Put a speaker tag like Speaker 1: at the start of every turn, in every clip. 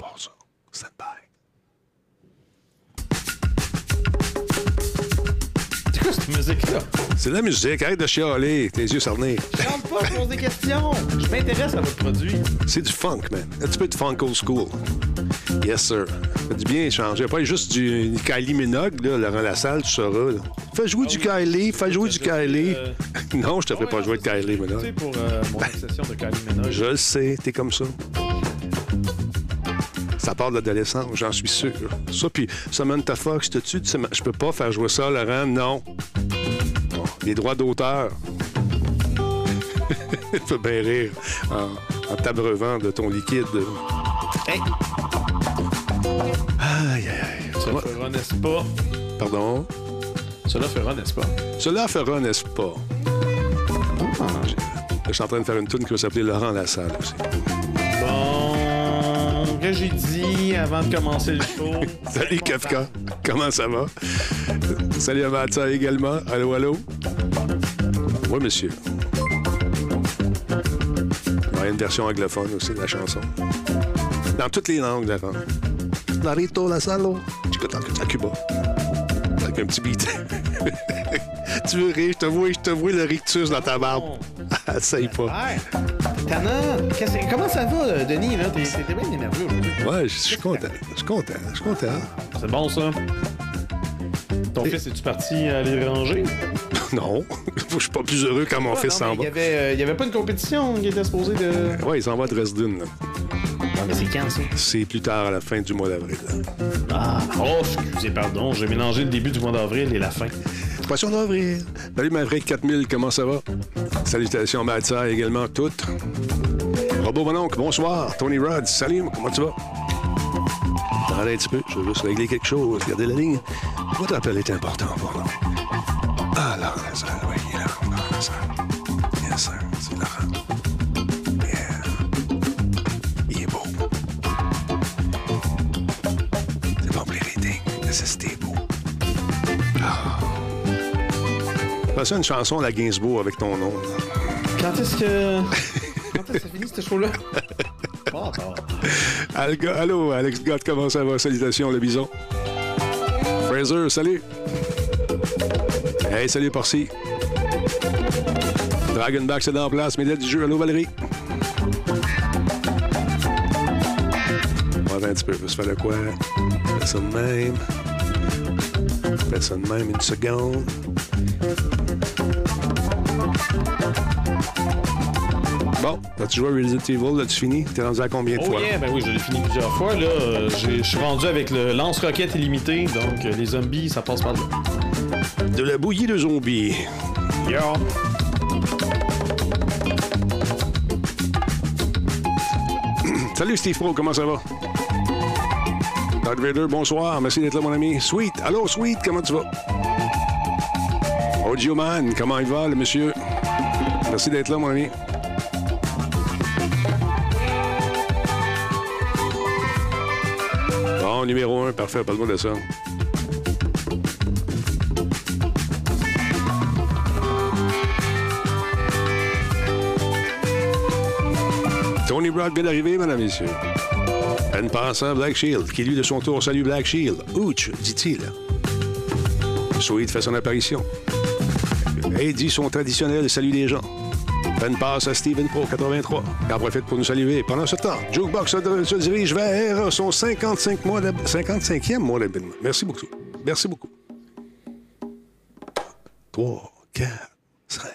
Speaker 1: part ça. Stand by.
Speaker 2: C'est quoi cette musique-là?
Speaker 1: C'est de la musique. Arrête de chialer. Tes yeux cernés.
Speaker 2: Je chante pas, je pose des questions. Je m'intéresse à votre produit.
Speaker 1: C'est du funk, man. Un petit peu de funk old school. Yes, sir. Fait du bien changer. Pas juste du Kylie Minogue, là, Laurent Lassalle, tu sauras. Là. Fais jouer du Kylie, fais jouer du Kylie.
Speaker 2: Euh,
Speaker 1: non, je te ferai pas jouer de Kylie
Speaker 2: Tu sais,
Speaker 1: Minogue.
Speaker 2: pour euh, mon obsession de Kylie Minogue.
Speaker 1: Je le sais, t'es comme ça. Ça part de l'adolescence, j'en suis sûr. Ça, puis Samantha Fox, te tu je peux pas faire jouer ça, Laurent? Non. Bon, les droits d'auteur. Tu peux bien rire en, en t'abreuvant de ton liquide.
Speaker 2: Hey,
Speaker 1: Aïe, aïe, aïe.
Speaker 2: cela fera, n'est-ce pas?
Speaker 1: Pardon?
Speaker 2: Cela fera, n'est-ce pas?
Speaker 1: Cela fera, n'est-ce pas? Je suis en train de faire une tune qui va s'appeler Laurent Lassalle aussi.
Speaker 2: Que j'ai dit avant de commencer le show?
Speaker 1: Salut Kafka, comment ça va? Salut à Matza également. Allô, allô? Oui, monsieur. Il y a une version anglophone aussi de la chanson. Dans toutes les langues, Laurent. Larito la salo. à Cuba. Avec un petit beat. tu veux rire? Je te vois, je te vois le rictus dans ta barbe. Essaye pas.
Speaker 2: Tana, qu'est-ce que- comment ça va, Denis? là? T'es t'es bien énervé aujourd'hui.
Speaker 1: Ouais, je suis content. Je suis content. Je suis content.
Speaker 2: C'est bon, ça? Ton fils, es-tu parti aller ranger?
Speaker 1: Non, je suis pas plus heureux quand mon fils
Speaker 2: Ah,
Speaker 1: s'en
Speaker 2: non, mais
Speaker 1: va.
Speaker 2: Il y avait, euh, avait pas une compétition qui était supposée de.
Speaker 1: Ouais, il s'en va à Dresden. là.
Speaker 2: Ah, mais c'est quand, ça?
Speaker 1: C'est plus tard, à la fin du mois d'avril.
Speaker 2: Ah, oh, excusez, pardon. J'ai mélangé le début du mois d'avril et la fin.
Speaker 1: Poisson d'avril. Salut Maverick 4000, comment ça va? Salutations Matza également, toutes. Robot Mononcle, bonsoir. Tony Rod, salut, comment tu vas? Attendez un petit peu, je veux juste régler quelque chose. Regardez la ligne. Votre appel est important pour nous? Ah, oui, là. Lazare. Yes, sir, c'est Laurent. Fais ça une chanson à la Gainsbourg avec ton nom.
Speaker 2: Quand est-ce que. Quand est-ce que ça finit, ce show-là? Pas encore.
Speaker 1: Alga- Allô, Alex Gott, comment ça va? Salutations, le bison. Fraser, salut. Hey, salut, Porcy. Dragonback, c'est dans la place. Médaille du jeu. Allô, Valérie. On va un petit peu. Je faire de quoi? De même. De même une seconde. Bon, as-tu joué à Resident Evil? L'as-tu fini? T'es rendu à combien de
Speaker 2: Oh
Speaker 1: fois?
Speaker 2: yeah, ben oui, je l'ai fini plusieurs fois. Là, Euh, je suis rendu avec le lance-roquette illimité, donc euh, les zombies, ça passe par là.
Speaker 1: De la bouillie de zombies.
Speaker 2: Yo!
Speaker 1: Salut Steve Pro, comment ça va? Darth Vader, bonsoir. Merci d'être là, mon ami. Sweet, allô Sweet, comment tu vas? Audio Man, comment il va, le monsieur? Merci d'être là, mon ami. Bon, numéro un, parfait, parle-moi de ça. Tony Brock vient d'arriver, mesdames et messieurs. Passe à Black Shield, qui lui, de son tour, salue Black Shield. Ouch, dit-il. Sweet fait son apparition. Et dit son traditionnel salut des gens. Une passe à Steven Pro, 83, qui en profite pour nous saluer. Pendant ce temps, Jukebox se, dirige vers son 55 mois d'hab- 55e mois d'habillement. Merci beaucoup. Merci beaucoup. 3, 4, 5.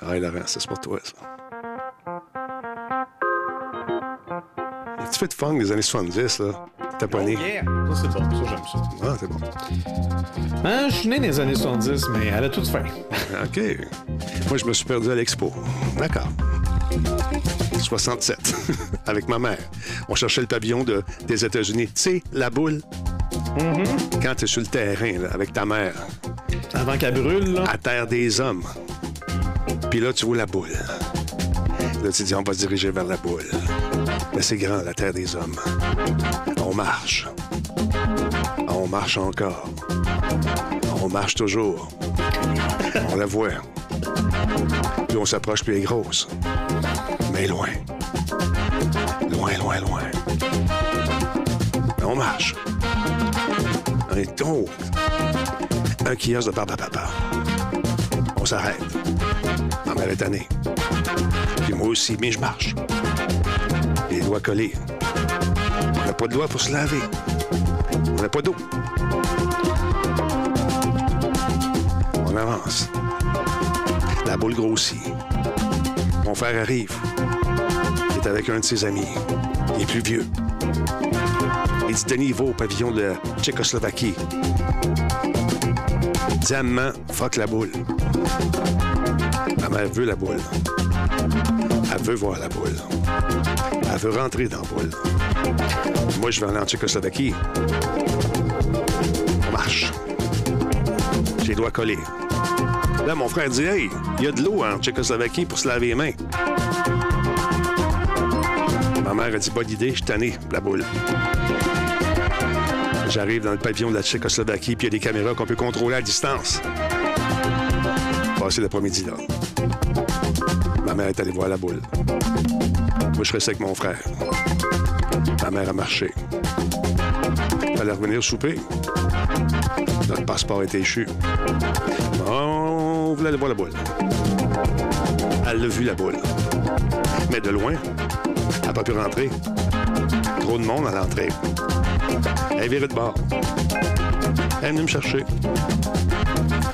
Speaker 1: Ah, Laurent, ça, c'est pour toi, ça. De funk des années 70, là? T'as pas né.
Speaker 2: Oh, yeah! Ça, c'est bon, ça, j'aime ça.
Speaker 1: Ah, c'est bon.
Speaker 2: Hein, je suis né dans les années 70, mais elle a toute fin.
Speaker 1: OK. Moi, je me suis perdu à l'expo. D'accord. 67, avec ma mère. On cherchait le pavillon de- des États-Unis. Tu sais, la boule. Quand tu es sur le terrain, là, avec ta mère,
Speaker 2: Avant qu'elle brûle, là.
Speaker 1: à terre des hommes. Puis là, tu vois la boule. Là, tu dis, on va se diriger vers la boule. Mais c'est grand, la terre des hommes. On marche. On marche encore. On marche toujours. On la voit. Plus on s'approche, plus elle est grosse. Mais loin. Loin, loin, loin. marche. On est oh, un kiosque de papa papa. On s'arrête. Ma mère est tannée. Puis moi aussi, mais je marche. Les doigts collés. On n'a pas de doigts pour se laver. On n'a pas d'eau. On avance. La boule grossit. Mon frère arrive. Il est avec un de ses amis. Il est plus vieux. Il dit Denis, va au pavillon de Tchécoslovaquie. Diamant, fuck la boule. Ma mère veut la boule. Elle veut voir la boule. Elle veut rentrer dans la boule. Moi, je vais aller en Tchécoslovaquie. On marche. J'ai les doigts collés. Là, mon frère dit Hey, il y a de l'eau en Tchécoslovaquie pour se laver les mains. Ma mère a dit Bonne idée, je suis tanné, la boule. J'arrive dans le pavillon de la Tchécoslovaquie, puis il y a des caméras qu'on peut contrôler à distance. Passer l'après-midi là. Ma mère est allée voir la boule. Moi, je restais avec mon frère. Ma mère a marché. Fallait revenir souper. Notre passeport était échu. On voulait aller voir la boule. Elle a vu la boule. Mais de loin, elle n'a pas pu rentrer. Trop de monde à l'entrée. Elle virée de bord. Elle est venue me chercher.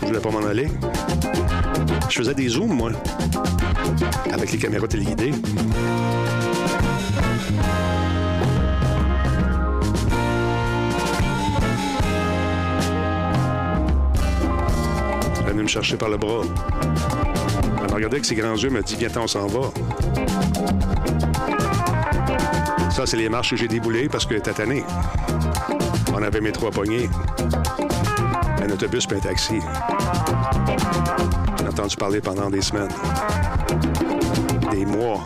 Speaker 1: Je voulais pas m'en aller. Je faisais des zooms, moi, avec les caméras téléguidées. Elle venue me chercher par le bras. Elle m'a regardé avec ses grands yeux, m'a dit Viens, on s'en va. Ça, c'est les marches que j'ai déboulées parce qu'elle était tannée. On avait mes trois poignées. Un autobus puis un taxi. Entendu parler pendant des semaines. Des mois.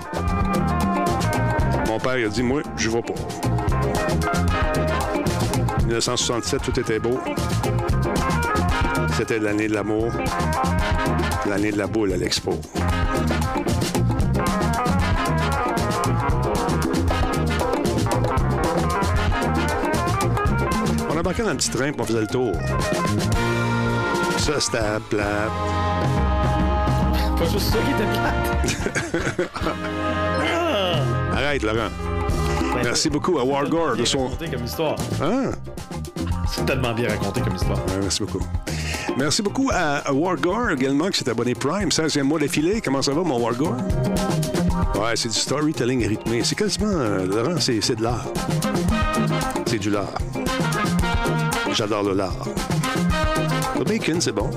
Speaker 1: Mon père a dit Moi, je vais pas. 1967, tout était beau. C'était l'année de l'amour, l'année de la boule à l'expo. On embarquait dans un petit train, puis on faisait le tour. Ça, c'était plate.
Speaker 2: Pas juste ça qui était plate.
Speaker 1: Arrête, Laurent. Merci beaucoup à Wargore de
Speaker 2: Bien
Speaker 1: son...
Speaker 2: raconté comme histoire.
Speaker 1: Ah,
Speaker 2: C'est tellement bien raconté comme histoire.
Speaker 1: ouais, merci beaucoup. Merci beaucoup à, Wargore également, qui s'est abonné Prime. 16e mois d'affilée. Comment ça va, mon Wargore? Ouais, c'est du storytelling rythmé. C'est quasiment, euh, Laurent, c'est c'est de l'art. C'est du lard. J'adore le lard. Le bacon, c'est bon.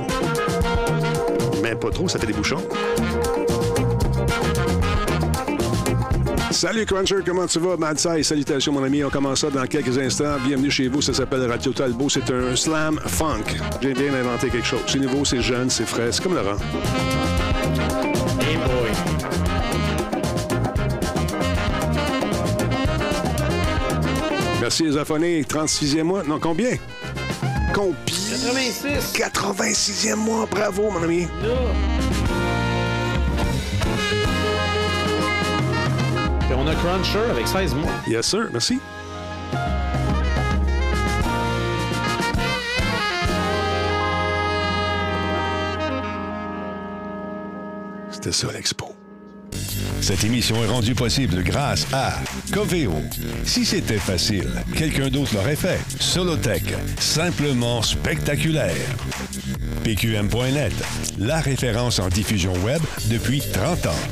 Speaker 1: Mais pas trop, ça fait des bouchons. Salut Cruncher, comment tu vas? Mad Size, salutations mon ami, on commence ça dans quelques instants. Bienvenue chez vous, ça s'appelle Radio Talbot, c'est un slam funk. J'ai bien inventé quelque chose. C'est nouveau, c'est jeune, c'est frais, c'est comme Laurent.
Speaker 2: Hey boy.
Speaker 1: Merci les affonés, 36e mois. Non, combien? Combien?
Speaker 2: 86.
Speaker 1: 86e mois, bravo mon ami.
Speaker 2: Puis on a Cruncher avec 16 mois.
Speaker 1: Yes sir, merci. C'était ça l'expo.
Speaker 3: Cette émission est rendue possible grâce à Coveo. Si c'était facile, quelqu'un d'autre l'aurait fait. Solotech, simplement spectaculaire. PQM.net, la référence en diffusion web depuis 30 ans.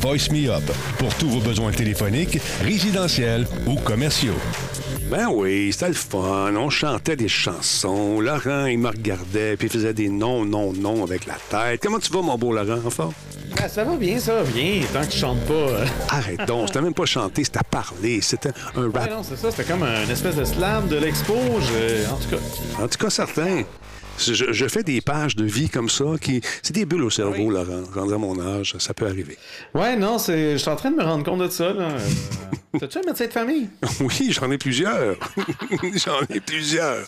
Speaker 3: Voice Me Up, pour tous vos besoins téléphoniques, résidentiels ou commerciaux.
Speaker 1: Ben oui, c'était le fun. On chantait des chansons. Laurent, il me regardait, puis il faisait des non, non, non avec la tête. Comment tu vas, mon beau Laurent, enfin?
Speaker 2: Ah, ça va bien, ça va bien, tant que tu chantes pas. euh.
Speaker 1: Arrête donc, c'était même pas chanter, c'était parler. C'était un
Speaker 2: Ouais,
Speaker 1: rap.
Speaker 2: non, c'est ça, c'était comme un espèce de slam de l'expo. je- En tout cas,
Speaker 1: En tout cas, certain. Je, je fais des pages de vie comme ça qui. C'est des bulles au cerveau,
Speaker 2: Oui.
Speaker 1: Laurent. Rendu à mon âge, ça peut arriver.
Speaker 2: ouais, non, c'est. Je suis en train de me rendre compte de ça, là. T'as-tu un médecin de famille?
Speaker 1: Oui, j'en ai plusieurs. j'en ai plusieurs.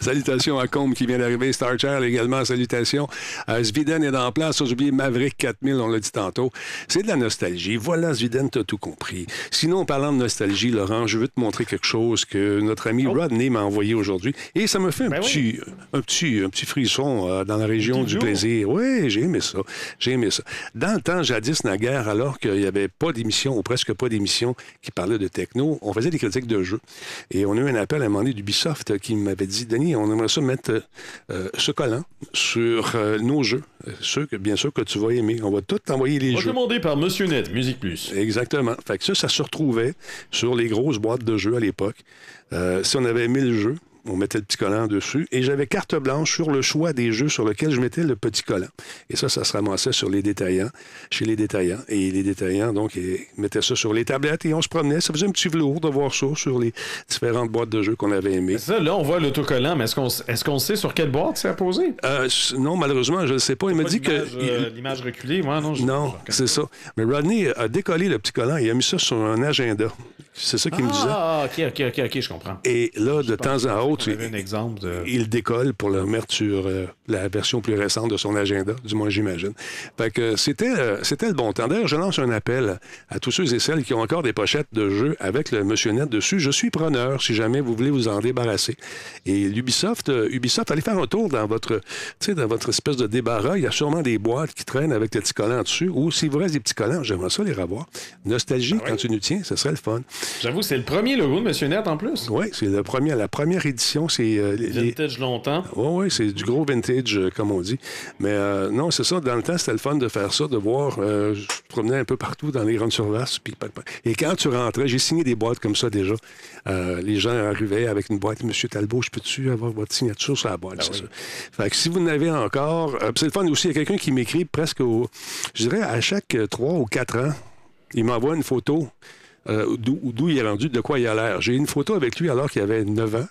Speaker 1: Salutations à Combe qui vient d'arriver. Star Child également, salutations. Euh, Sviden est en place. J'ai oublié Maverick 4000, on l'a dit tantôt. C'est de la nostalgie. Voilà, Sviden, t'as tout compris. Sinon, en parlant de nostalgie, Laurent, je veux te montrer quelque chose que notre ami
Speaker 2: Oh.
Speaker 1: Rodney m'a envoyé aujourd'hui. Et ça me fait un,
Speaker 2: Ben
Speaker 1: petit, un, petit, un petit frisson euh, dans la région du
Speaker 2: jour.
Speaker 1: plaisir. Oui, j'ai aimé ça. J'ai aimé ça. Dans le temps, jadis, naguère, alors qu'il n'y avait pas d'émission, ou presque pas d'émission, qui parlait de techno, on faisait des critiques de jeux. Et on a eu un appel à un moment donné d'Ubisoft euh, qui m'avait dit Denis, on aimerait ça mettre euh, ce collant sur euh, nos jeux. Euh, Ceux que, bien sûr que tu vas aimer. On va tout t'envoyer les jeux.
Speaker 2: Recommandé par Monsieur Net, Musique Plus.
Speaker 1: Exactement. Fait que ça, ça se retrouvait sur les grosses boîtes de jeux à l'époque. Euh, si on avait 1000 jeux, on mettait le petit collant dessus. Et j'avais carte blanche sur le choix des jeux sur lesquels je mettais le petit collant. Et ça, ça se ramassait sur les détaillants, chez les détaillants. Et les détaillants, donc, ils mettaient ça sur les tablettes et on se promenait. Ça faisait un petit velours de voir ça sur les différentes boîtes de jeux qu'on avait aimées.
Speaker 2: Ça, là, on voit l'autocollant, mais est-ce qu'on est sait sur quelle boîte c'est apposé?
Speaker 1: Euh, non, malheureusement, je ne sais pas. Il m'a dit que...
Speaker 2: L'image, euh, L'image reculée, ouais, non. je-
Speaker 1: Non, c'est ça. Mais Rodney a décollé le petit collant et a mis ça sur un agenda. C'est ça qu'il me disait.
Speaker 2: Ah, ok, ok, ok, ok, je comprends.
Speaker 1: Et là, de temps à autre,
Speaker 2: Un exemple de...
Speaker 1: il décolle pour le remettre sur euh, la version plus récente de son agenda, du moins j'imagine. Fait que c'était, euh, c'était le bon temps. D'ailleurs, je lance un appel à tous ceux et celles qui ont encore des pochettes de jeux avec le Monsieur Net dessus. Je suis preneur si jamais vous voulez vous en débarrasser. Et l'Ubisoft, euh, Ubisoft, allez faire un tour dans votre, dans votre espèce de débarras. Il y a sûrement des boîtes qui traînent avec des petits collants dessus. Ou s'il vous reste des petits collants, j'aimerais ça les revoir. Nostalgie,
Speaker 2: Ah ouais.
Speaker 1: quand tu nous tiens, ce serait le fun.
Speaker 2: J'avoue, c'est le premier logo de Monsieur Net en plus.
Speaker 1: Oui, c'est le premier, la première édition. C'est euh, les-
Speaker 2: Vintage longtemps.
Speaker 1: oui, oui, c'est du gros vintage, euh, comme on dit. Mais euh, non, c'est ça. Dans le temps, c'était le fun de faire ça, de voir. euh, je me promenais un peu partout dans les grandes surfaces. puis- Et quand tu rentrais, j'ai signé des boîtes comme ça déjà. Les gens arrivaient avec une boîte. Monsieur Talbot, je peux-tu avoir votre signature sur la boîte? c'est ça. Fait que si vous n'avez encore. c'est le fun aussi. Il y a quelqu'un qui m'écrit presque au. Je dirais à chaque trois ou quatre ans, il m'envoie une photo. Euh, d'où il est rendu, de quoi il a l'air. J'ai une photo avec lui alors qu'il avait 9 ans,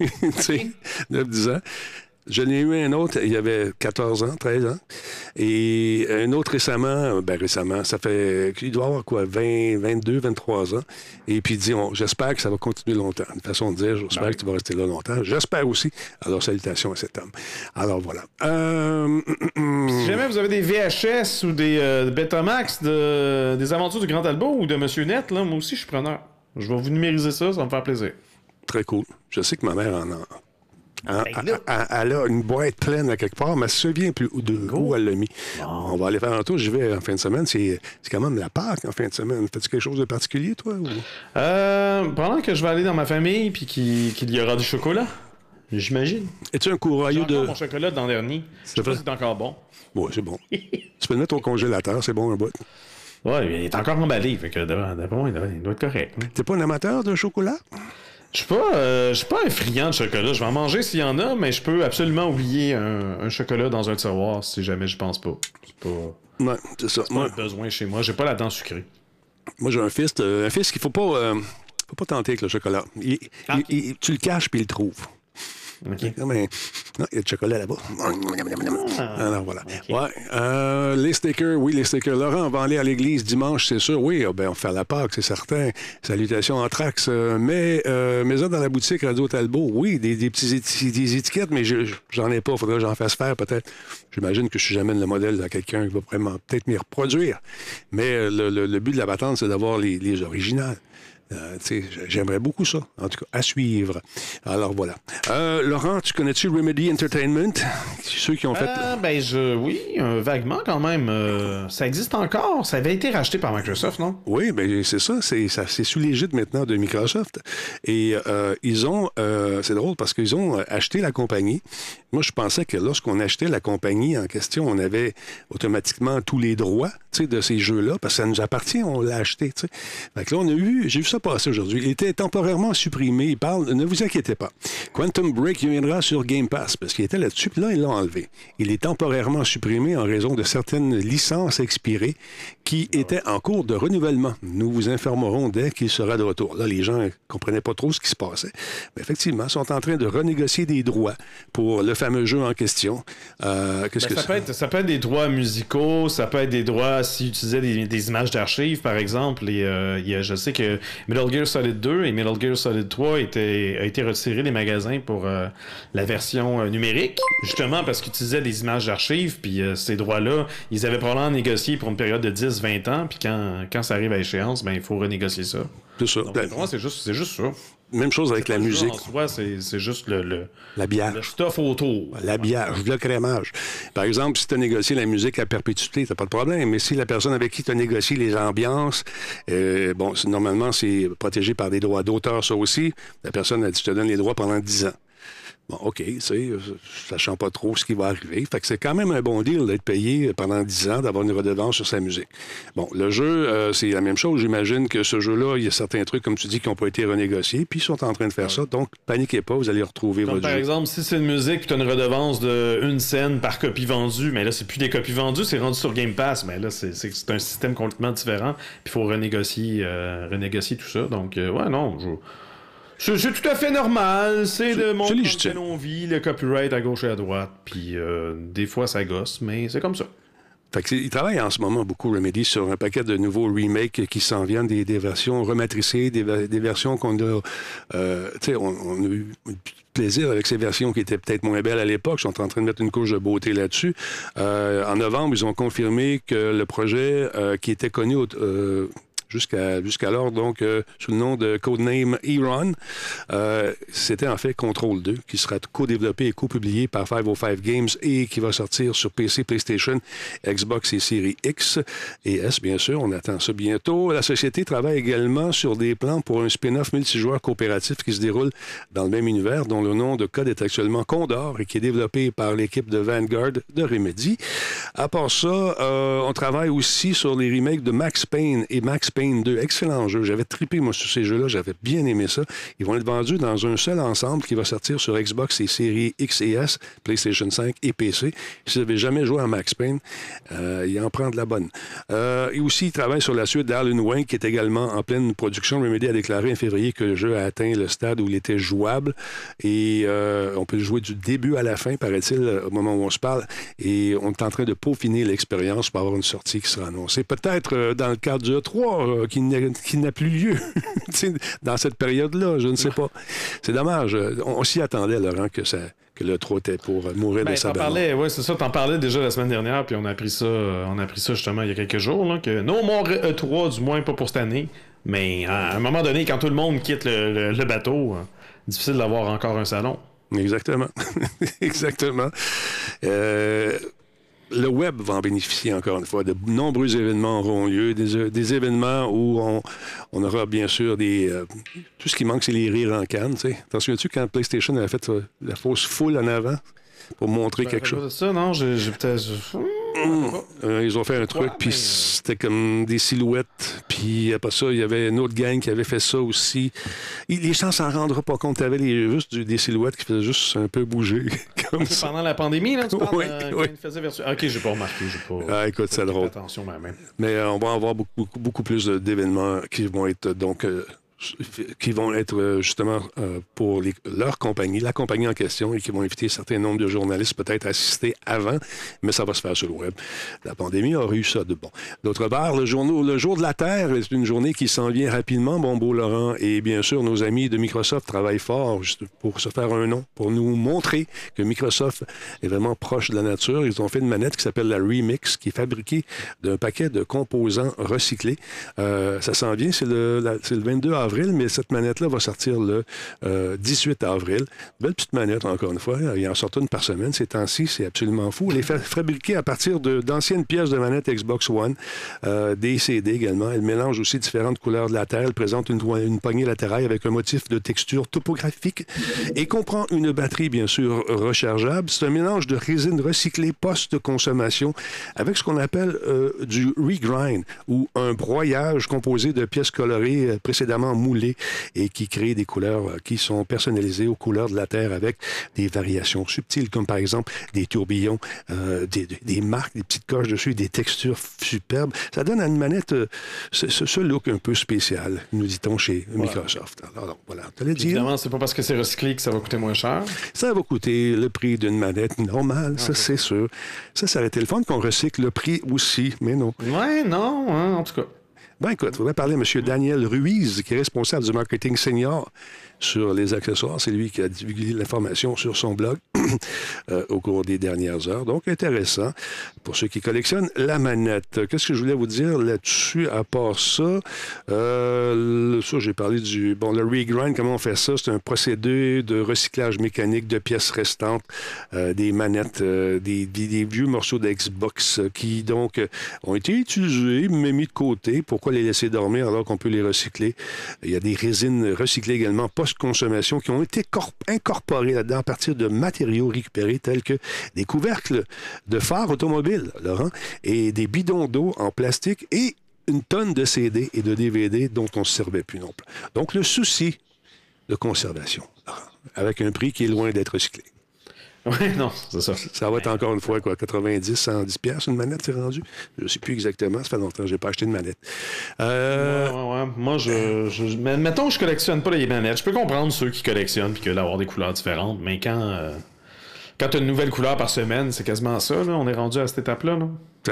Speaker 1: tu sais, 9-10 ans. Je n'ai eu un autre, il y avait 14 ans, 13 ans. Et un autre récemment, ben récemment, ça fait, il doit avoir quoi, 20, 22, 23 ans. Et puis il dit, on- j'espère que ça va continuer longtemps. Une façon de dire, j'espère que tu vas rester là longtemps. J'espère aussi. Alors, salutations à cet homme. Alors, voilà. Euh,
Speaker 2: Si jamais vous avez des VHS ou des euh, Betamax de, des aventures du Grand Albo ou de Monsieur Net, là, moi aussi, je suis preneur. Je vais vous numériser ça, ça va me faire plaisir.
Speaker 1: très cool. Je sais que ma mère en a. en-
Speaker 2: Ben là.
Speaker 1: elle- a une boîte pleine à quelque part, mais elle se souvient plus de, où elle l'a mis. On va aller faire un tour. J'y vais en fin de semaine. C'est quand même la Pâque en fin de semaine. Fais-tu quelque chose de particulier, toi? ou-
Speaker 2: Euh, pendant que je vais aller dans ma famille puis qu'il y aura du chocolat, j'imagine.
Speaker 1: Es-tu un courroyeux de.
Speaker 2: mon chocolat de l'an dernier. Je sais pas
Speaker 1: vrai?
Speaker 2: si c'est encore bon.
Speaker 1: Oui, c'est bon. tu peux le mettre au congélateur, c'est bon un bout.
Speaker 2: Ouais, il est encore emballé, fait que d'après moi, il doit, il doit être correct. hein.
Speaker 1: T'es pas un amateur de chocolat?
Speaker 2: Je suis pas, euh, je suis pas un friand de chocolat. Je vais en manger s'il y en a, mais je peux absolument oublier un, un chocolat dans un tiroir si jamais je pense pas. C'est pas,
Speaker 1: Ouais, c'est ça.
Speaker 2: pas un besoin chez moi. J'ai pas la dent sucrée.
Speaker 1: moi, j'ai un fils, euh, un fils qu'il faut pas, euh, faut pas tenter avec le chocolat. Il-
Speaker 2: Ah.
Speaker 1: il- il- tu le caches puis il le trouve.
Speaker 2: OK.
Speaker 1: Comme un- Non, il y a du chocolat là-bas. Alors voilà. Ouais. euh, les stickers, oui, les stickers. Laurent, on va aller à l'église dimanche, c'est sûr. Oui, ah ben, on fait la Pâque, c'est certain. Salutations en trax. Euh, mais, euh, mais ça, dans la boutique Radio Talbot, oui, des, des petits éti- des étiquettes, mais je- j'en ai pas. Faudrait que j'en fasse faire peut-être. J'imagine que je suis jamais le modèle de quelqu'un qui va vraiment peut-être m'y reproduire. Mais euh, le, le- le but de la patente, c'est d'avoir les, les originales. Euh, J'aimerais beaucoup ça, en tout cas, à suivre. Alors voilà. Euh, Laurent, tu connais-tu Remedy Entertainment? Ceux qui ont fait.
Speaker 2: Ah, ben, je, oui, euh, vaguement quand même. Euh, ça existe encore. Ça avait été racheté par Microsoft, non?
Speaker 1: Oui, ben c'est ça, c'est sous l'égide maintenant de Microsoft. Et euh, ils ont, euh, c'est drôle parce qu'ils ont euh, acheté la compagnie. Moi, je pensais que lorsqu'on achetait la compagnie en question, on avait automatiquement tous les droits, de ces jeux-là, parce que ça nous appartient, on l'a acheté. Fait que là, on a eu, j'ai vu ça passer aujourd'hui. Il était temporairement supprimé. Il parle, ne vous inquiétez pas. Quantum Break viendra sur Game Pass parce qu'il était là-dessus, puis là, ils l'ont enlevé. Il est temporairement supprimé en raison de certaines licences expirées qui étaient en cours de renouvellement. Nous vous informerons dès qu'il sera de retour. Là, les gens ne comprenaient pas trop ce qui se passait. Mais effectivement, ils sont en train de renégocier des droits pour le fameux jeu en question.
Speaker 2: Euh, ben, que ça, peut être, ça peut être des droits musicaux, ça peut être des droits s'ils utilisaient des, images d'archives, par exemple. Et, euh, je sais que Metal Gear Solid 2 et Metal Gear Solid 3 étaient, a été retirés des magasins pour euh, la version numérique, justement parce qu'ils utilisaient des images d'archives, puis ces droits-là, ils avaient probablement négocié pour une période de 10-20 ans, puis quand, quand ça arrive à échéance, ben, il faut renégocier ça.
Speaker 1: C'est ça.
Speaker 2: C'est juste, juste ça.
Speaker 1: Même chose avec la musique.
Speaker 2: c'est juste le,
Speaker 1: la bière.
Speaker 2: le stuff autour.
Speaker 1: La bière, le crémage. Par exemple, si tu as négocié la musique à perpétuité, tu pas de problème. Mais si la personne avec qui tu as négocié les ambiances, euh, bon, normalement, c'est protégé par des droits d'auteur, ça aussi. La personne a dit, je te donne les droits pendant 10 ans. Bon, OK, tu sais, sachant pas trop ce qui va arriver. Fait que c'est quand même un bon deal d'être payé pendant 10 ans, d'avoir une redevance sur sa musique. Bon, le jeu, euh, c'est la même chose. J'imagine que ce jeu-là, il y a certains trucs, comme tu dis, qui n'ont pas été renégociés, puis ils sont en train de faire ça. Donc, paniquez pas, vous allez retrouver votre
Speaker 2: par exemple, si c'est une musique, puis tu as une redevance de une scène par copie vendue, mais là, c'est plus des copies vendues, c'est rendu sur Game Pass. Mais là, c'est un système complètement différent, puis il faut renégocier, euh, renégocier tout ça. Donc, euh, ouais, non, je c'est tout à fait normal. C'est de mon que l'on vit, le copyright à gauche et à droite. Puis euh, des fois, ça gosse, mais c'est comme ça.
Speaker 1: Fait il travaille en ce moment beaucoup, Remedy, sur un paquet de nouveaux remakes qui s'en viennent, des, versions rematricées, des, versions qu'on a. Euh, tu sais, on, a eu plaisir avec ces versions qui étaient peut-être moins belles à l'époque. Ils sont en train de mettre une couche de beauté là-dessus. Euh, en novembre, ils ont confirmé que le projet qui était connu jusqu'à jusqu'alors, donc, euh, sous le nom de codename Eron. Euh, c'était en fait Control 2, qui sera co-développé et co-publié par 505 Games et qui va sortir sur PC, PlayStation, Xbox et Series X et S, bien sûr. On attend ça bientôt. La société travaille également sur des plans pour un spin-off multijoueur coopératif qui se déroule dans le même univers, dont le nom de code est actuellement Condor et qui est développé par l'équipe de Vanguard de Remedy. À part ça, euh, on travaille aussi sur les remakes de Max Payne et Max Pain 2. Excellent jeu. J'avais trippé, moi, sur ces jeux-là. J'avais bien aimé ça. Ils vont être vendus dans un seul ensemble qui va sortir sur Xbox et séries X et S, PlayStation 5 et PC. Si vous n'avez jamais joué à Max Payne, euh, il en prend de la bonne. Euh, et aussi, il travaille sur la suite d'Alan Wayne, qui est également en pleine production. Remedy a déclaré en février que le jeu a atteint le stade où il était jouable. Et euh, on peut le jouer du début à la fin, paraît-il, au moment où on se parle. Et on est en train de peaufiner l'expérience pour avoir une sortie qui sera annoncée. Peut-être dans le cadre du E3, euh, qui n'a plus lieu dans cette période-là. Je ne sais pas. C'est dommage. On, s'y attendait, Laurent, que ça que le 3 était pour mourir de ben, sa
Speaker 2: parlais, Oui, c'est ça. T'en parlais déjà la semaine dernière, puis on a appris ça, euh, on a appris ça justement il y a quelques jours, là, que non mon E3, du moins pas pour cette année. Mais à un moment donné, quand tout le monde quitte le, bateau, euh, difficile d'avoir encore un salon.
Speaker 1: Exactement. Exactement. Euh, le web va en bénéficier encore une fois. De nombreux événements auront lieu, des, événements où on, aura bien sûr des. Euh, tout ce qui manque, c'est les rires en canne. T'en souviens-tu quand PlayStation avait fait euh, la fausse foule en avant pour montrer ben, quelque chose?
Speaker 2: ça, non? J'ai peut-être.
Speaker 1: Euh, ils ont fait un truc, puis c'était comme des silhouettes. Puis après ça, il y avait une autre gang qui avait fait ça aussi. les gens s'en rendraient pas compte. Tu avais les, juste des silhouettes qui faisaient juste un peu bouger.
Speaker 2: Comme Pendant la pandémie, là, tu parles, oui, euh, oui. Ok, j'ai pas remarqué. Pas,
Speaker 1: ah, écoute, c'est drôle.
Speaker 2: Attention, même.
Speaker 1: Mais euh, on va avoir beaucoup, beaucoup, beaucoup plus d'événements qui vont être donc qui vont être euh, justement euh, pour leur compagnie, la compagnie en question, et qui vont inviter un certain nombre de journalistes peut-être à assister avant, mais ça va se faire sur le web. La pandémie a eu ça de bon. D'autre part, le, jour, le jour de la Terre est une journée qui s'en vient rapidement, bon beau Laurent, et bien sûr, nos amis de Microsoft travaillent fort pour se faire un nom, pour nous montrer que Microsoft est vraiment proche de la nature. Ils ont fait une manette qui s'appelle la Remix, qui est fabriquée d'un paquet de composants recyclés. Euh, ça s'en vient, c'est le, le 22 avril avril, mais cette manette-là va sortir le 18 euh, avril. Belle petite manette, encore une fois. Il en sort une par semaine. Ces temps-ci, c'est absolument fou. Elle est fabriquée à partir d'anciennes pièces de manette Xbox One, euh, des CD également. Elle mélange aussi différentes couleurs de la Terre. Elle présente une, poignée latérale avec un motif de texture topographique et comprend une batterie, bien sûr, rechargeable. C'est un mélange de résine recyclée post-consommation avec ce qu'on appelle euh, du regrind ou un broyage composé de pièces colorées précédemment moulés et qui créent des couleurs euh, qui sont personnalisées aux couleurs de la Terre avec des variations subtiles, comme par exemple des tourbillons, euh, des, marques, des petites coches dessus, des textures superbes. Ça donne à une manette ce, look un peu spécial, nous dit-on chez Microsoft. Alors, voilà,
Speaker 2: Évidemment, c'est pas parce que c'est recyclé que ça va coûter moins cher.
Speaker 1: Ça va coûter le prix d'une manette normale, ça c'est sûr. Ça, ça aurait été le fun qu'on recycle le prix aussi, mais non.
Speaker 2: Ouais, non, hein, en tout cas.
Speaker 1: Ben écoute, il faudrait parler à M. Daniel Ruiz, qui est responsable du marketing senior sur les accessoires. C'est lui qui a divulgué l'information sur son blog euh, au cours des dernières heures. Donc, intéressant pour ceux qui collectionnent la manette. Qu'est-ce que je voulais vous dire là-dessus, à part ça? Euh, ça, j'ai parlé du... Bon, le regrind, comment on fait ça? C'est un procédé de recyclage mécanique de pièces restantes, euh, des manettes, des, des, vieux morceaux d'Xbox qui, donc, ont été utilisés, mais mis de côté. Pourquoi les laisser dormir alors qu'on peut les recycler? Il y a des résines recyclées également, pas consommation qui ont été incorporés là-dedans à partir de matériaux récupérés tels que des couvercles de phares automobiles, Laurent, et des bidons d'eau en plastique et une tonne de CD et de DVD dont on ne se servait plus non plus. Donc, le souci de conservation, avec un prix qui est loin d'être recyclé.
Speaker 2: Oui, non, c'est ça.
Speaker 1: Ça va être encore une fois, quoi, 90, 110 pièces une manette, c'est rendu? Je ne sais plus exactement, ça fait longtemps que je n'ai pas acheté de manette.
Speaker 2: Euh... Ouais, ouais, Moi, je, je... Mais mettons que je collectionne pas les manettes. Je peux comprendre ceux qui collectionnent et qui veulent avoir des couleurs différentes, mais quand... Euh, quand tu as une nouvelle couleur par semaine, c'est quasiment ça. Là. On est rendu à cette étape-là.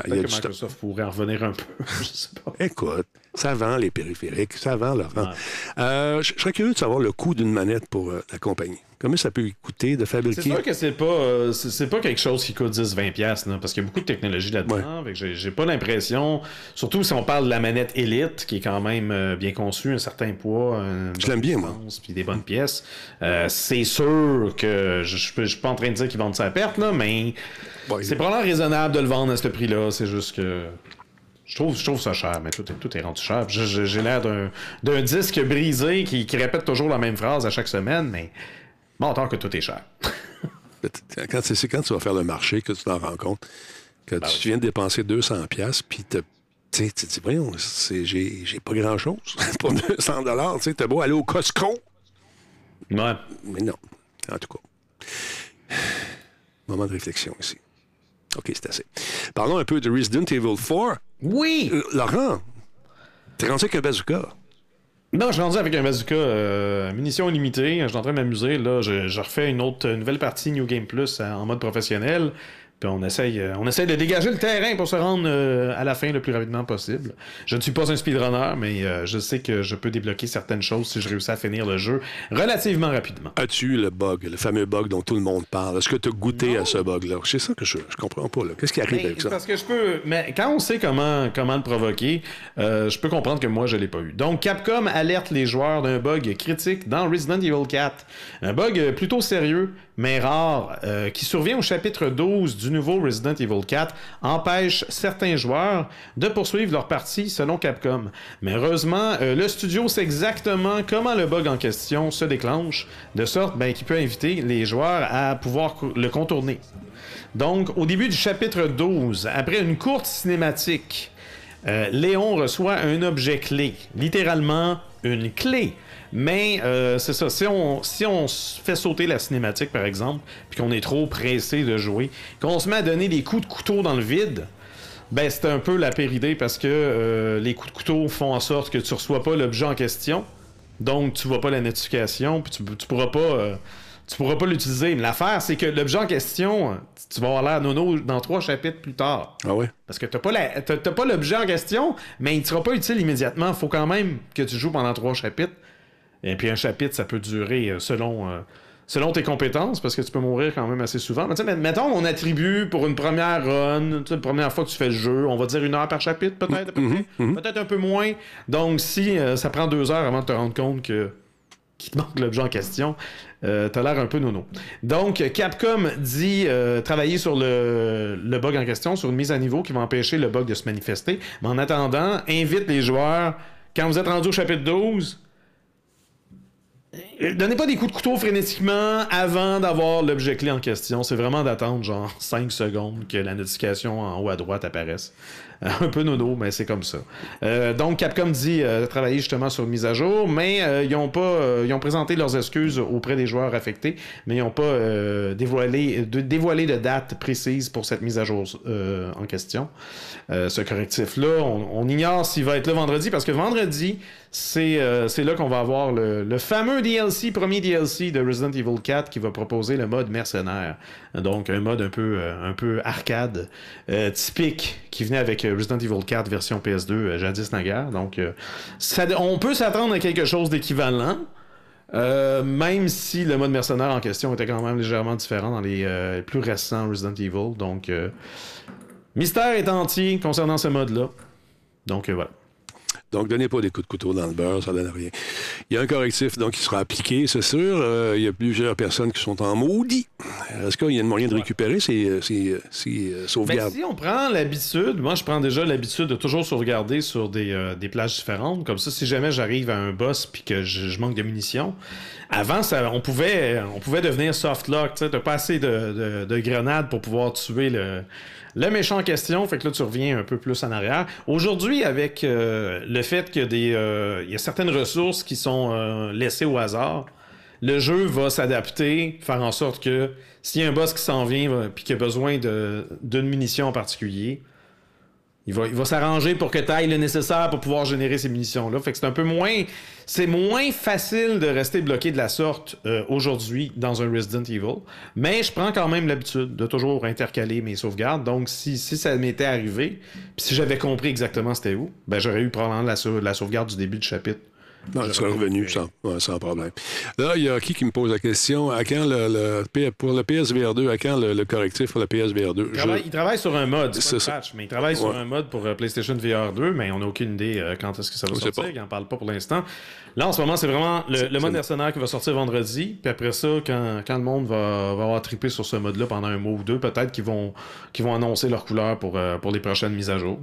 Speaker 2: Peut-être que Microsoft pourrait en revenir un peu. je sais pas.
Speaker 1: Écoute, ça vend les périphériques, ça vend Laurent. Euh, je serais curieux de savoir le coût d'une manette pour euh, la compagnie. Comment ça peut coûter de fabriquer?
Speaker 2: C'est sûr que c'est pas, euh, c'est pas quelque chose qui coûte 10-20$, parce qu'il y a beaucoup de technologie là-dedans. J'ai pas l'impression, surtout si on parle de la manette Elite, qui est quand même bien conçue, un certain poids,
Speaker 1: je l'aime bien, moi.
Speaker 2: Puis des bonnes pièces. c'est sûr que je, je, suis pas en train de dire qu'ils vendent ça à perte, là, mais c'est probablement raisonnable de le vendre à ce prix-là. C'est juste que. Je trouve, je trouve ça cher, mais tout, tout est rendu cher. J'ai l'air d'un disque brisé qui, qui, répète toujours la même phrase à chaque semaine, mais bon, tant que tout est cher.
Speaker 1: quand, c'est quand tu vas faire le marché que tu t'en rends compte que ben tu viens de dépenser 200 pièces puis tu te dis, voyons, j'ai pas grand-chose pour 200 dollars. Tu sais, beau aller au Costco.
Speaker 2: Ouais.
Speaker 1: Mais non, en tout cas. Moment de réflexion ici. OK, c'est assez. Parlons un peu de Resident Evil 4.
Speaker 2: Oui!
Speaker 1: Euh, Laurent, t'es rendu avec un bazooka.
Speaker 2: Non, je suis rendu avec un bazooka euh, munitions illimitées. Je suis en train de m'amuser. Là, je, je, refais une autre nouvelle partie New Game Plus en mode professionnel on essaye, euh, on essaye de dégager le terrain pour se rendre euh, à la fin le plus rapidement possible. Je ne suis pas un speedrunner, mais euh, je sais que je peux débloquer certaines choses si je réussis à finir le jeu relativement rapidement.
Speaker 1: As-tu le bug, le fameux bug dont tout le monde parle? Est-ce que tu as goûté à ce bug-là? C'est ça que je, je comprends pas. Qu'est-ce qui arrive avec ça?
Speaker 2: Parce que je peux. Mais quand on sait comment, comment le provoquer, je peux comprendre que moi, je l'ai pas eu. Donc, Capcom alerte les joueurs d'un bug critique dans Resident Evil 4. Un bug plutôt sérieux mais rare, euh, qui survient au chapitre 12 du nouveau Resident Evil 4, empêche certains joueurs de poursuivre leur partie selon Capcom. Mais heureusement, euh, le studio sait exactement comment le bug en question se déclenche, de sorte ben, qu'il peut inviter les joueurs à pouvoir le contourner. Donc, au début du chapitre 12, après une courte cinématique, euh, Léon reçoit un objet clé, littéralement une clé mais euh, c'est ça, si on, si on fait sauter la cinématique, par exemple, puis qu'on est trop pressé de jouer, qu'on se met à donner des coups de couteau dans le vide, ben c'est un peu la péridée parce que euh, les coups de couteau font en sorte que tu reçois pas l'objet en question, donc tu vois pas la notification, puis tu, tu pourras pas... Euh, tu pourras pas l'utiliser. Mais l'affaire, c'est que l'objet en question, tu vas avoir l'air nono dans trois chapitres plus tard.
Speaker 1: Ah ouais?
Speaker 2: Parce que t'as pas, pas l'objet en question, mais il ne sera pas utile immédiatement. Il faut quand même que tu joues pendant trois chapitres. Et puis un chapitre, ça peut durer euh, selon, euh, selon tes compétences, parce que tu peux mourir quand même assez souvent. Mais mettons, on attribue pour une première run, la première fois que tu fais le jeu, on va dire une heure par chapitre, peut-être, mm-hmm, mm-hmm. peut-être un peu moins. Donc, si euh, ça prend deux heures avant de te rendre compte que qu'il te manque l'objet en question, euh, t'as l'air un peu nono. Donc, Capcom dit travailler sur le, le, bug en question, sur une mise à niveau qui va empêcher le bug de se manifester. Mais en attendant, invite les joueurs, quand vous êtes rendu au chapitre 12, euh, donnez pas des coups de couteau frénétiquement avant d'avoir l'objet clé en question. C'est vraiment d'attendre genre 5 secondes que la notification en haut à droite apparaisse. un peu nono, mais c'est comme ça. donc, Capcom dit travailler justement sur une mise à jour, mais ils n'ont pas, ils ont présenté leurs excuses auprès des joueurs affectés, mais ils n'ont pas dévoilé, de, dévoilé de date précise pour cette mise à jour en question. ce correctif-là, on, ignore s'il va être là vendredi, parce que vendredi, c'est là qu'on va avoir le, le, fameux DLC, premier DLC de Resident Evil 4 qui va proposer le mode mercenaire. Donc, un mode un peu, un peu arcade, typique, qui venait avec Resident Evil 4 version PS2 jadis naguère. Donc, on peut s'attendre à quelque chose d'équivalent. Euh, même si le mode mercenaire en question était quand même légèrement différent dans les euh, plus récents Resident Evil. Donc, euh, mystère est entier concernant ce mode-là. Donc, voilà.
Speaker 1: Donc, donnez pas des coups de couteau dans le beurre, ça ne donne rien. Il y a un correctif donc, qui sera appliqué, c'est sûr. Euh, il y a plusieurs personnes qui sont en maudit. Est-ce qu'il y a un moyen de récupérer ces, ces, euh, sauvegardes?
Speaker 2: Ben, si on prend l'habitude, moi je prends déjà l'habitude de toujours sauvegarder sur des, euh, des, plages différentes. Comme ça, si jamais j'arrive à un boss puis que je, manque de munitions, avant, ça, on, pouvait, on pouvait devenir soft lock. Tu n'as pas assez de, de grenades pour pouvoir tuer le le méchant en question, fait que là, tu reviens un peu plus en arrière. Aujourd'hui, avec euh, le fait qu'il y, euh, y, a certaines ressources qui sont euh, laissées au hasard, le jeu va s'adapter, faire en sorte que s'il y a un boss qui s'en vient puis qui a besoin d'une munition en particulier, il va, s'arranger pour que tu ailles le nécessaire pour pouvoir générer ces munitions-là. Fait que c'est un peu moins. C'est moins facile de rester bloqué de la sorte euh, aujourd'hui dans un Resident Evil. Mais je prends quand même l'habitude de toujours intercaler mes sauvegardes. Donc, si, ça m'était arrivé, puis si j'avais compris exactement c'était où, ben j'aurais eu probablement la sauvegarde du début du chapitre.
Speaker 1: Non, tu seras revenu sans, sans, problème. Là, il y a qui qui me pose la question à quand le, pour le PSVR 2, à quand le, correctif pour le PSVR 2
Speaker 2: il travaille, sur un mode, c'est pas patch, mais il travaille sur un mode pour euh, PlayStation VR 2, mais on n'a aucune idée euh, quand est-ce que ça va sortir. Il n'en parle pas pour l'instant. Là, en ce moment, c'est vraiment le, mode mercenaire qui va sortir vendredi. Puis après ça, quand, quand le monde va, va avoir trippé sur ce mode-là pendant un mois ou deux, peut-être qu'ils vont, qu'ils vont annoncer leur couleur pour, euh, pour les prochaines mises à jour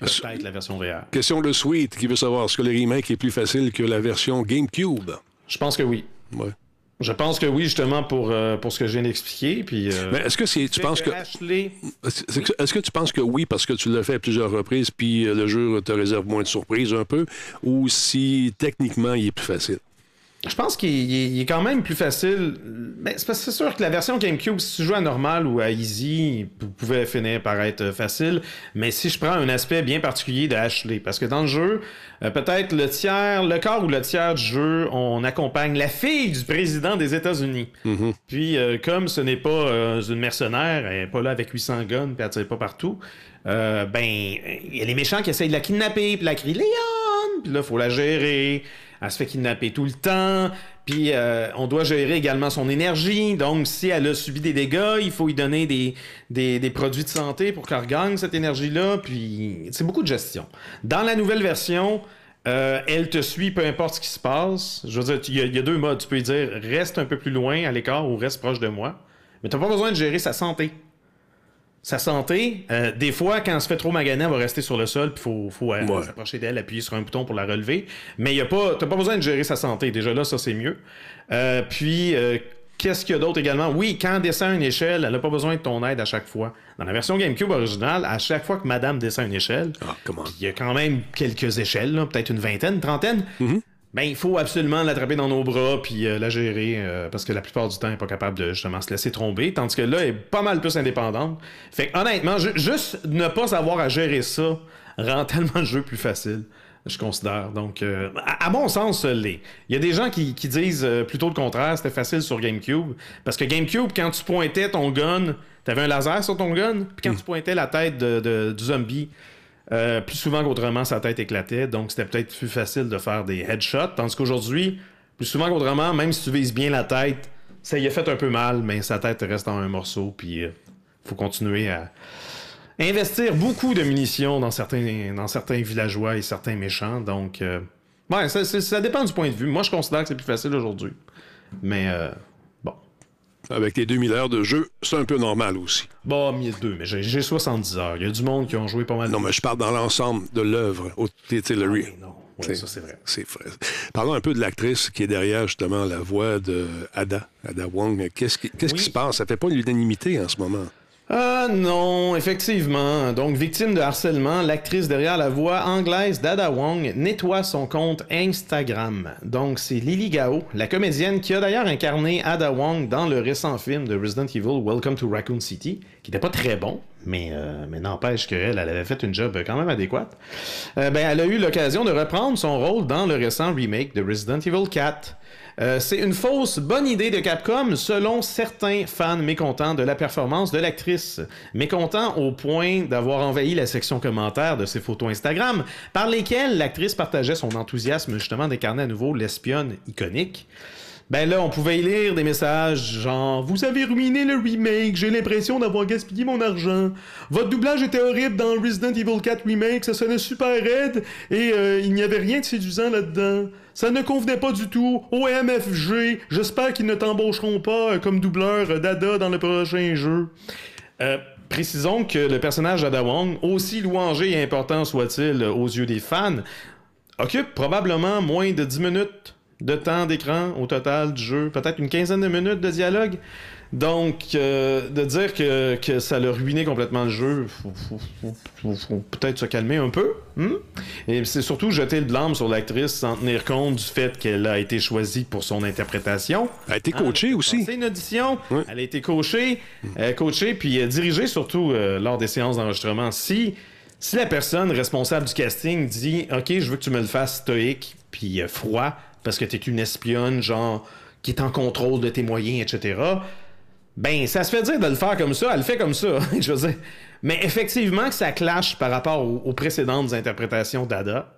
Speaker 2: peut-être la version VR.
Speaker 1: Question de Sweet qui veut savoir est-ce que le remake est plus facile que la version GameCube?
Speaker 2: Je pense que oui.
Speaker 1: Ouais.
Speaker 2: Je pense que oui, justement, pour, euh, pour ce que je viens d'expliquer. Puis,
Speaker 1: euh, Mais est-ce que c'est, tu penses que. Est-ce que tu penses que oui, parce que tu l'as fait à plusieurs reprises, puis euh, le jeu te réserve moins de surprises un peu, ou si techniquement il est plus facile?
Speaker 2: Je pense qu'il est, quand même plus facile. Mais c'est sûr que la version GameCube, si tu joues à normal ou à easy, pouvait finir par être facile. Mais si je prends un aspect bien particulier de Ashley, parce que dans le jeu, euh, peut-être le tiers, le quart ou le tiers du jeu, on accompagne la fille du président des États-Unis.
Speaker 1: Mm-hmm.
Speaker 2: Puis, euh, comme ce n'est pas euh, une mercenaire, elle n'est pas là avec 800 guns, puis elle tire pas partout, ben, il y a les méchants qui essayent de la kidnapper, puis la crient Léon! Puis là, il faut la gérer elle se fait kidnapper tout le temps. Puis euh, on doit gérer également son énergie. Donc, si elle a subi des dégâts, il faut lui donner des, produits de santé pour qu'elle regagne cette énergie-là. Puis c'est beaucoup de gestion. Dans la nouvelle version, euh, elle te suit peu importe ce qui se passe. Je veux dire, il y, a deux modes. Tu peux dire reste un peu plus loin à l'écart ou reste proche de moi. Mais tu n'as pas besoin de gérer sa santé sa santé, euh, des fois, quand elle se fait trop maganer, elle va rester sur le sol, puis il faut, euh, s'approcher d'elle, appuyer sur un bouton pour la relever. Mais tu n'as pas besoin de gérer sa santé. Déjà là, ça, c'est mieux. Euh, puis, qu'est-ce qu'il y a d'autre également? Oui, quand elle descend une échelle, elle n'a pas besoin de ton aide à chaque fois. Dans la version GameCube originale, à chaque fois que madame descend une échelle,
Speaker 1: ah,
Speaker 2: il y a quand même quelques échelles, peut-être une vingtaine, une trentaine.
Speaker 1: Mm-hmm
Speaker 2: ben, il faut absolument l'attraper dans nos bras puis euh, la gérer euh, parce que la plupart du temps, elle n'est pas capable de justement se laisser tromper. Tandis que là, elle est pas mal plus indépendante. Fait honnêtement, juste ne pas avoir à gérer ça rend tellement le jeu plus facile. Je considère. Donc, euh, à, mon sens, l'est. Il y a des gens qui, disent plutôt le contraire, c'était facile sur GameCube. Parce que GameCube, quand tu pointais ton gun, t'avais un laser sur ton gun, puis quand tu pointais la tête du zombie, euh, plus souvent qu'autrement, sa tête éclatait, donc c'était peut-être plus facile de faire des headshots. Tandis qu'aujourd'hui, plus souvent qu'autrement, même si tu vises bien la tête, ça y a fait un peu mal, mais sa tête reste en un morceau, puis euh, faut continuer à investir beaucoup de munitions dans certains, villageois et certains méchants. Donc, euh, ça, ça, dépend du point de vue. Moi, je considère que c'est plus facile aujourd'hui. Mais
Speaker 1: avec les 2000 heures de jeu, c'est un peu normal aussi.
Speaker 2: Bon, 1002, mais j'ai 70 heures. Il y a du monde qui ont joué pas mal.
Speaker 1: Non, mais je parle dans l'ensemble de l'œuvre. Sais, le
Speaker 2: ah, non. Ouais, ça, c'est vrai.
Speaker 1: C'est vrai. Parlons un peu de l'actrice qui est derrière, justement, la voix de Ada, Ada Wong. Qu'est-ce qui, qui se passe? Ça fait pas l'unanimité en ce moment.
Speaker 2: Ah non, effectivement. Donc, victime de harcèlement, l'actrice derrière la voix anglaise Dada Wong nettoie son compte Instagram. Donc, c'est Lily Gao, la comédienne qui a d'ailleurs incarné Ada Wong dans le récent film de Resident Evil Welcome to Raccoon City, qui n'était pas très bon, mais, euh, mais n'empêche qu'elle elle avait fait une job quand même adéquate. Euh, ben, elle a eu l'occasion de reprendre son rôle dans le récent remake de Resident Evil 4. Euh, c'est une fausse bonne idée de Capcom selon certains fans mécontents de la performance de l'actrice. Mécontents au point d'avoir envahi la section commentaires de ses photos Instagram par lesquelles l'actrice partageait son enthousiasme justement d'incarner à nouveau l'espionne iconique. Ben là, on pouvait y lire des messages genre Vous avez ruiné le remake, j'ai l'impression d'avoir gaspillé mon argent. Votre doublage était horrible dans Resident Evil 4 Remake, ça sonnait super raide et euh, il n'y avait rien de séduisant là-dedans. Ça ne convenait pas du tout. OMFG, j'espère qu'ils ne t'embaucheront pas euh, comme doubleur d'Ada dans le prochain jeu. Euh, précisons que le personnage d'Ada Wong, aussi louangé et important soit-il aux yeux des fans, occupe probablement moins de 10 minutes de temps d'écran au total du jeu, peut-être une quinzaine de minutes de dialogue. Donc, euh, de dire que, que, ça l'a ruiné complètement le jeu, faut, faut, peut-être se calmer un peu. Hmm? Et c'est surtout jeter le blâme sur l'actrice sans tenir compte du fait qu'elle a été choisie pour son interprétation.
Speaker 1: Elle a été coachée
Speaker 2: hein?
Speaker 1: aussi.
Speaker 2: C'est une audition. Elle a été coachée, euh, coachée puis euh, dirigée surtout lors des séances d'enregistrement. Si, si la personne responsable du casting dit OK, je veux que tu me le fasses stoïque puis froid, parce que t'es une espionne, genre, qui est en contrôle de tes moyens, etc. Ben, ça se fait dire de le faire comme ça, elle le fait comme ça, je veux dire. Mais effectivement que ça clash par rapport aux, précédentes interprétations d'Ada.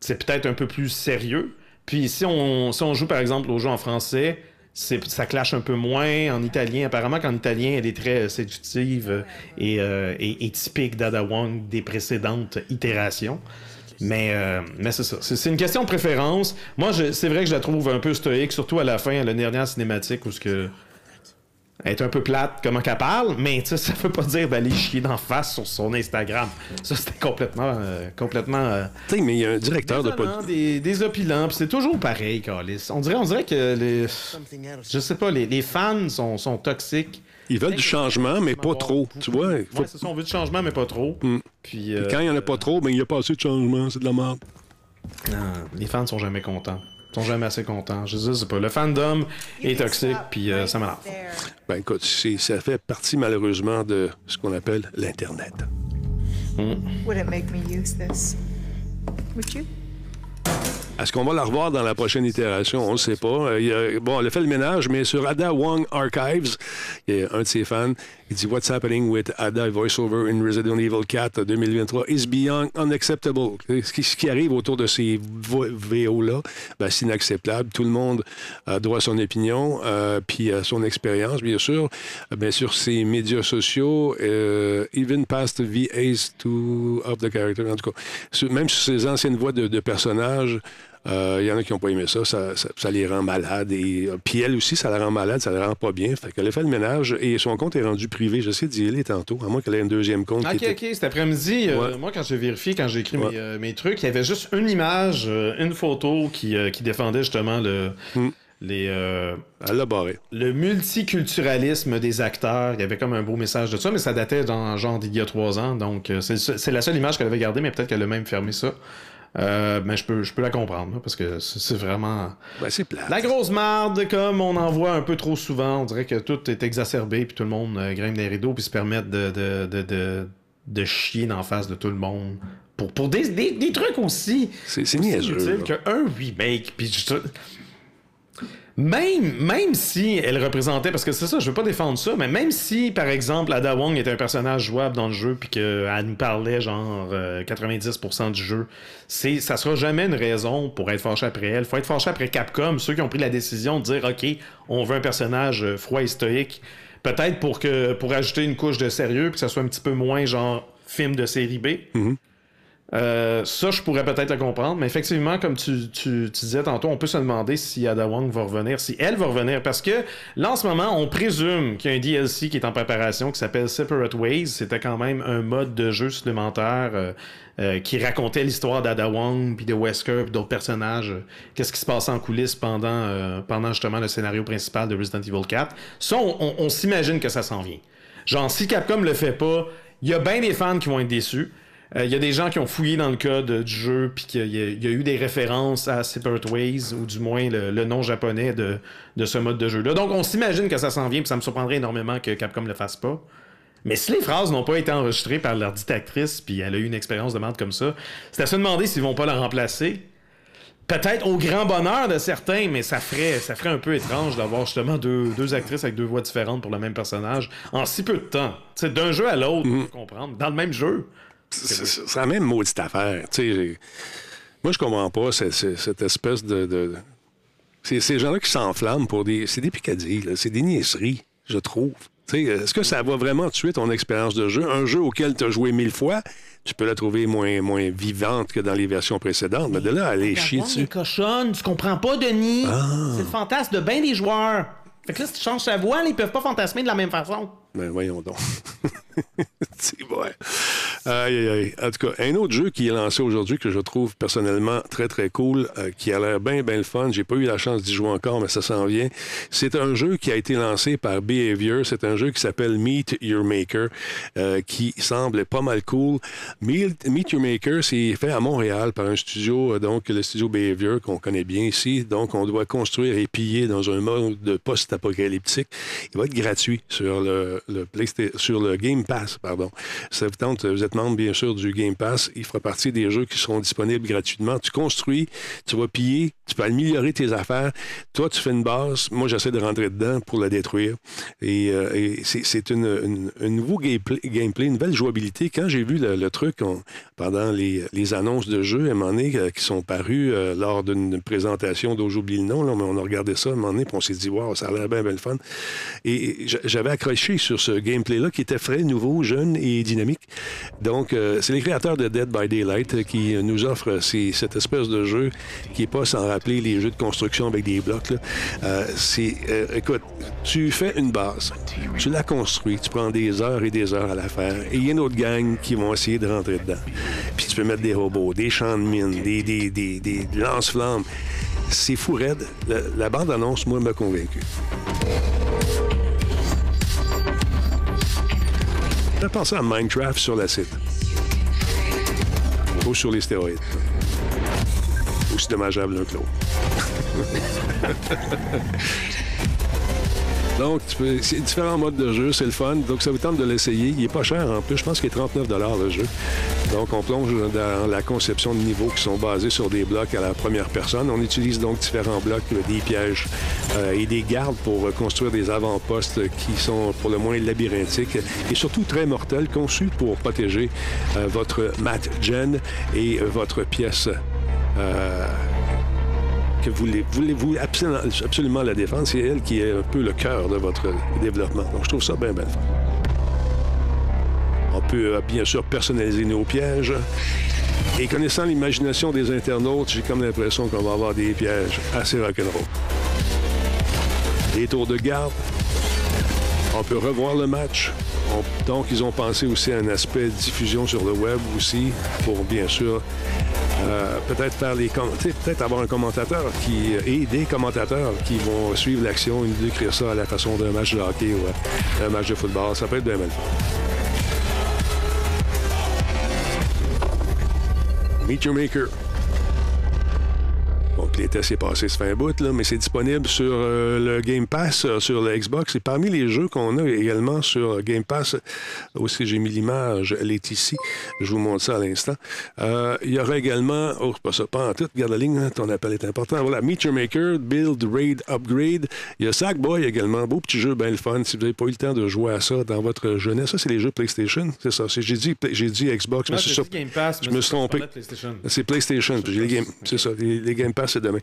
Speaker 2: C'est peut-être un peu plus sérieux. Puis si on, si on joue par exemple au jeu en français, ça clash un peu moins en italien. Apparemment qu'en italien, elle est très séductive et, euh, et, et typique d'Ada Wong des précédentes itérations. Mais, euh, mais c'est ça. C'est une question de préférence. Moi, c'est vrai que je la trouve un peu stoïque, surtout à la fin, à la dernière cinématique, où ce que. Elle est un peu plate, comment qu'elle parle, mais ça veut pas dire d'aller chier d'en face sur son Instagram. Ça, c'était complètement. Euh, complètement euh,
Speaker 1: tu sais, mais il y a un directeur de
Speaker 2: Des, des opilants, puis c'est toujours pareil, Carlis. On dirait, on dirait que les. Je sais pas, les, les fans sont, sont toxiques.
Speaker 1: Ils veulent du changement, mais pas trop. Tu vois?
Speaker 2: Faut... c'est ça, on veut du changement, mais pas trop.
Speaker 1: Mm. Puis, quand il n'y en a pas trop, ben, il n'y a pas assez de changement. C'est de la merde.
Speaker 2: Non, les fans sont jamais contents. Ils sont jamais assez contents. Je sais pas. Le fandom est toxique, puis euh, ça m'énerve.
Speaker 1: Ben écoute, ça fait partie malheureusement de ce qu'on appelle l'Internet.
Speaker 2: Mm.
Speaker 4: Would it make me use this? Would you?
Speaker 1: Est-ce qu'on va la revoir dans la prochaine itération? On ne sait pas. Euh, bon, elle a fait le ménage, mais sur Ada Wong Archives, il y a un de ses fans, il dit What's happening with Ada? Voiceover in Resident Evil 4 2023 is beyond unacceptable. Ce qui, arrive autour de ces VO-là, ben, c'est inacceptable. Tout le monde a droit à son opinion, euh, puis à son expérience, bien sûr. Bien sûr, ses médias sociaux, euh, even past VAs to of the character, en tout cas. Même sur ses anciennes voix de, de personnages, il euh, y en a qui n'ont pas aimé ça. Ça, les rend malades. Et, euh, puis elle aussi, ça la rend malade, ça la rend pas bien. Fait qu'elle a fait le ménage et son compte est rendu privé. J'essaie d'y aller tantôt, à moins qu'elle ait un deuxième compte.
Speaker 2: Ok, ok. Cet après-midi, euh, moi, quand j'ai vérifié, quand j'ai écrit mes, trucs, il y avait juste une image, une photo qui, défendait justement le. Hmm. Les,
Speaker 1: Elle l'a barré.
Speaker 2: Le multiculturalisme des acteurs. Il y avait comme un beau message de ça, mais ça datait dans genre d'il y a trois ans. Donc, c'est la seule image qu'elle avait gardée, mais peut-être qu'elle a même fermé ça. Euh, mais je peux, je peux la comprendre, parce que c'est vraiment.
Speaker 1: Ben, c'est.
Speaker 2: La grosse marde, comme on en voit un peu trop souvent. On dirait que tout est exacerbé, puis tout le monde euh, grimpe des rideaux, puis se permettre de, de, de, de, de chier en face de tout le monde. Pour, pour des, des, des trucs aussi.
Speaker 1: C'est niaiseux.
Speaker 2: qu'un remake, puis même, même si elle représentait, parce que c'est ça, je veux pas défendre ça, mais même si, par exemple, Ada Wong était un personnage jouable dans le jeu, puis qu'elle nous parlait genre 90% euh, du jeu, c'est, ça sera jamais une raison pour être fâché après elle. Faut être fâché après Capcom, ceux qui ont pris la décision de dire, OK, on veut un personnage euh, froid et stoïque, peut-être pour, que, pour ajouter une couche de sérieux, puis que ça soit un petit peu moins genre film de série B.
Speaker 1: Mm-hmm.
Speaker 2: Euh, ça, je pourrais peut-être le comprendre, mais effectivement, comme tu, tu, disais tantôt, on peut se demander si Ada Wong va revenir, si elle va revenir, parce que là, en ce moment, on présume qu'il y a un DLC qui est en préparation qui s'appelle Separate Ways. C'était quand même un mode de jeu supplémentaire euh, euh, qui racontait l'histoire d'Ada Wong, puis de Wesker, puis d'autres personnages. Qu'est-ce qui se passait en coulisses pendant, pendant justement le scénario principal de Resident Evil 4. Ça, on, on s'imagine que ça s'en vient. Genre, si Capcom le fait pas, il y a bien des fans qui vont être déçus. Il y a des gens qui ont fouillé dans le code du jeu, puis qu'il y, a eu des références à Separate Ways, ou du moins le, nom japonais de, de, ce mode de jeu-là. Donc on s'imagine que ça s'en vient, puis ça me surprendrait énormément que Capcom le fasse pas. Mais si les phrases n'ont pas été enregistrées par leur dite actrice, puis elle a eu une expérience de merde comme ça, c'est à se demander s'ils vont pas la remplacer. Peut-être au grand bonheur de certains, mais ça ferait, ça ferait un peu étrange d'avoir justement deux, deux, actrices avec deux voix différentes pour le même personnage en si peu de temps. D'un jeu à l'autre, mm comprendre. Dans le même jeu.
Speaker 1: C'est la même maudite affaire. moi, je comprends pas cette, espèce de. C'est ces gens-là qui s'enflamment pour des. C'est des picadilles, c'est des niaiseries, je trouve. Est-ce que ça va vraiment tuer ton expérience de jeu? Un jeu auquel tu as joué mille fois, tu peux la trouver moins, moins vivante que dans les versions précédentes. Mais de là, aller chier dessus.
Speaker 5: cochonne, tu comprends pas, Denis. Ah. C'est le fantasme de bien des joueurs. Fait que là, si tu changes sa voix, ils peuvent pas fantasmer de la même façon.
Speaker 1: Ben voyons donc. c'est vrai. Aïe, aïe, aïe. En tout cas, un autre jeu qui est lancé aujourd'hui que je trouve personnellement très, très cool, euh, qui a l'air bien, bien le fun. J'ai pas eu la chance d'y jouer encore, mais ça s'en vient. C'est un jeu qui a été lancé par Behavior. C'est un jeu qui s'appelle Meet Your Maker, euh, qui semble pas mal cool. Meet, Your Maker, c'est fait à Montréal par un studio, euh, donc le studio Behavior, qu'on connaît bien ici. Donc, on doit construire et piller dans un mode de post-apocalyptique. Il va être gratuit sur le, le, sur le Game Pass. Pardon. Ça vous vous êtes membre, bien sûr, du Game Pass. Il fera partie des jeux qui seront disponibles gratuitement. Tu construis, tu vas piller, tu peux améliorer tes affaires. Toi, tu fais une base. Moi, j'essaie de rentrer dedans pour la détruire. Et, euh, c'est un nouveau gameplay, une nouvelle jouabilité. Quand j'ai vu le, truc pendant les, annonces de jeux, à un moment donné, euh, qui sont parus euh, lors d'une présentation dont j'oublie le nom, mais on a regardé ça à un moment donné, puis on s'est dit, wow, ça a l'air bien, bien le fun. Et j'avais accroché sur ce gameplay-là qui était frais, nouveau, jeune et dynamique. Donc, euh, c'est les créateurs de Dead by Daylight qui nous offrent cette espèce de jeu qui n'est pas sans rappeler les jeux de construction avec des blocs. Euh, c'est, euh, écoute, tu fais une base, tu la construis, tu prends des heures et des heures à la faire, et il y a une autre gang qui vont essayer de rentrer dedans. Puis tu peux mettre des robots, des champs de mines, des, lance-flammes. C'est fou raide. La, la bande-annonce, moi, m'a convaincu. Fais penser à Minecraft sur la site. Ou sur les stéroïdes. Aussi dommageable l'un que l'autre. Donc, c'est différents modes de jeu, c'est le fun. Donc, ça vous tente de l'essayer. Il est pas cher en plus. Je pense qu'il est 39 le jeu. Donc, on plonge dans la conception de niveaux qui sont basés sur des blocs à la première personne. On utilise donc différents blocs, des pièges euh, et des gardes pour construire des avant-postes qui sont pour le moins labyrinthiques et surtout très mortels, conçus pour protéger euh, votre mat gen et votre pièce. Euh, que voulez-vous absolument, la défendre. C'est elle qui est un peu le cœur de votre développement. Donc, je trouve ça bien, bien. On peut euh, bien sûr personnaliser nos pièges. Et connaissant l'imagination des internautes, j'ai comme l'impression qu'on va avoir des pièges assez rock'n'roll. Des tours de garde. On peut revoir le match. donc, ils ont pensé aussi à un aspect diffusion sur le web aussi, pour bien sûr euh, peut-être faire les peut-être avoir un commentateur qui et des commentateurs qui vont suivre l'action et décrire ça à la façon d'un match de hockey ou euh, un match de football. Ça peut être bien mal. Meet Your Maker. Donc, les tests est passé, ça fait un bout, là, mais c'est disponible sur euh, le Game Pass, euh, sur le Xbox. Et parmi les jeux qu'on a également sur Game Pass, aussi j'ai mis l'image, elle est ici. Je vous montre ça à l'instant. Euh, il y aura également, oh, c'est pas ça, pas en tout, garde la ligne, hein, ton appel est important. Voilà, Meet Your Maker, Build, Raid, Upgrade. Il y a Sackboy également, beau petit jeu, bien le fun. Si vous n'avez pas eu le temps de jouer à ça dans votre jeunesse, ça, c'est les jeux PlayStation, c'est ça. J'ai dit, j'ai dit Xbox, mais c'est ça. je me suis trompé. C'est PlayStation. C'est ça, les Game Pass c'est demain.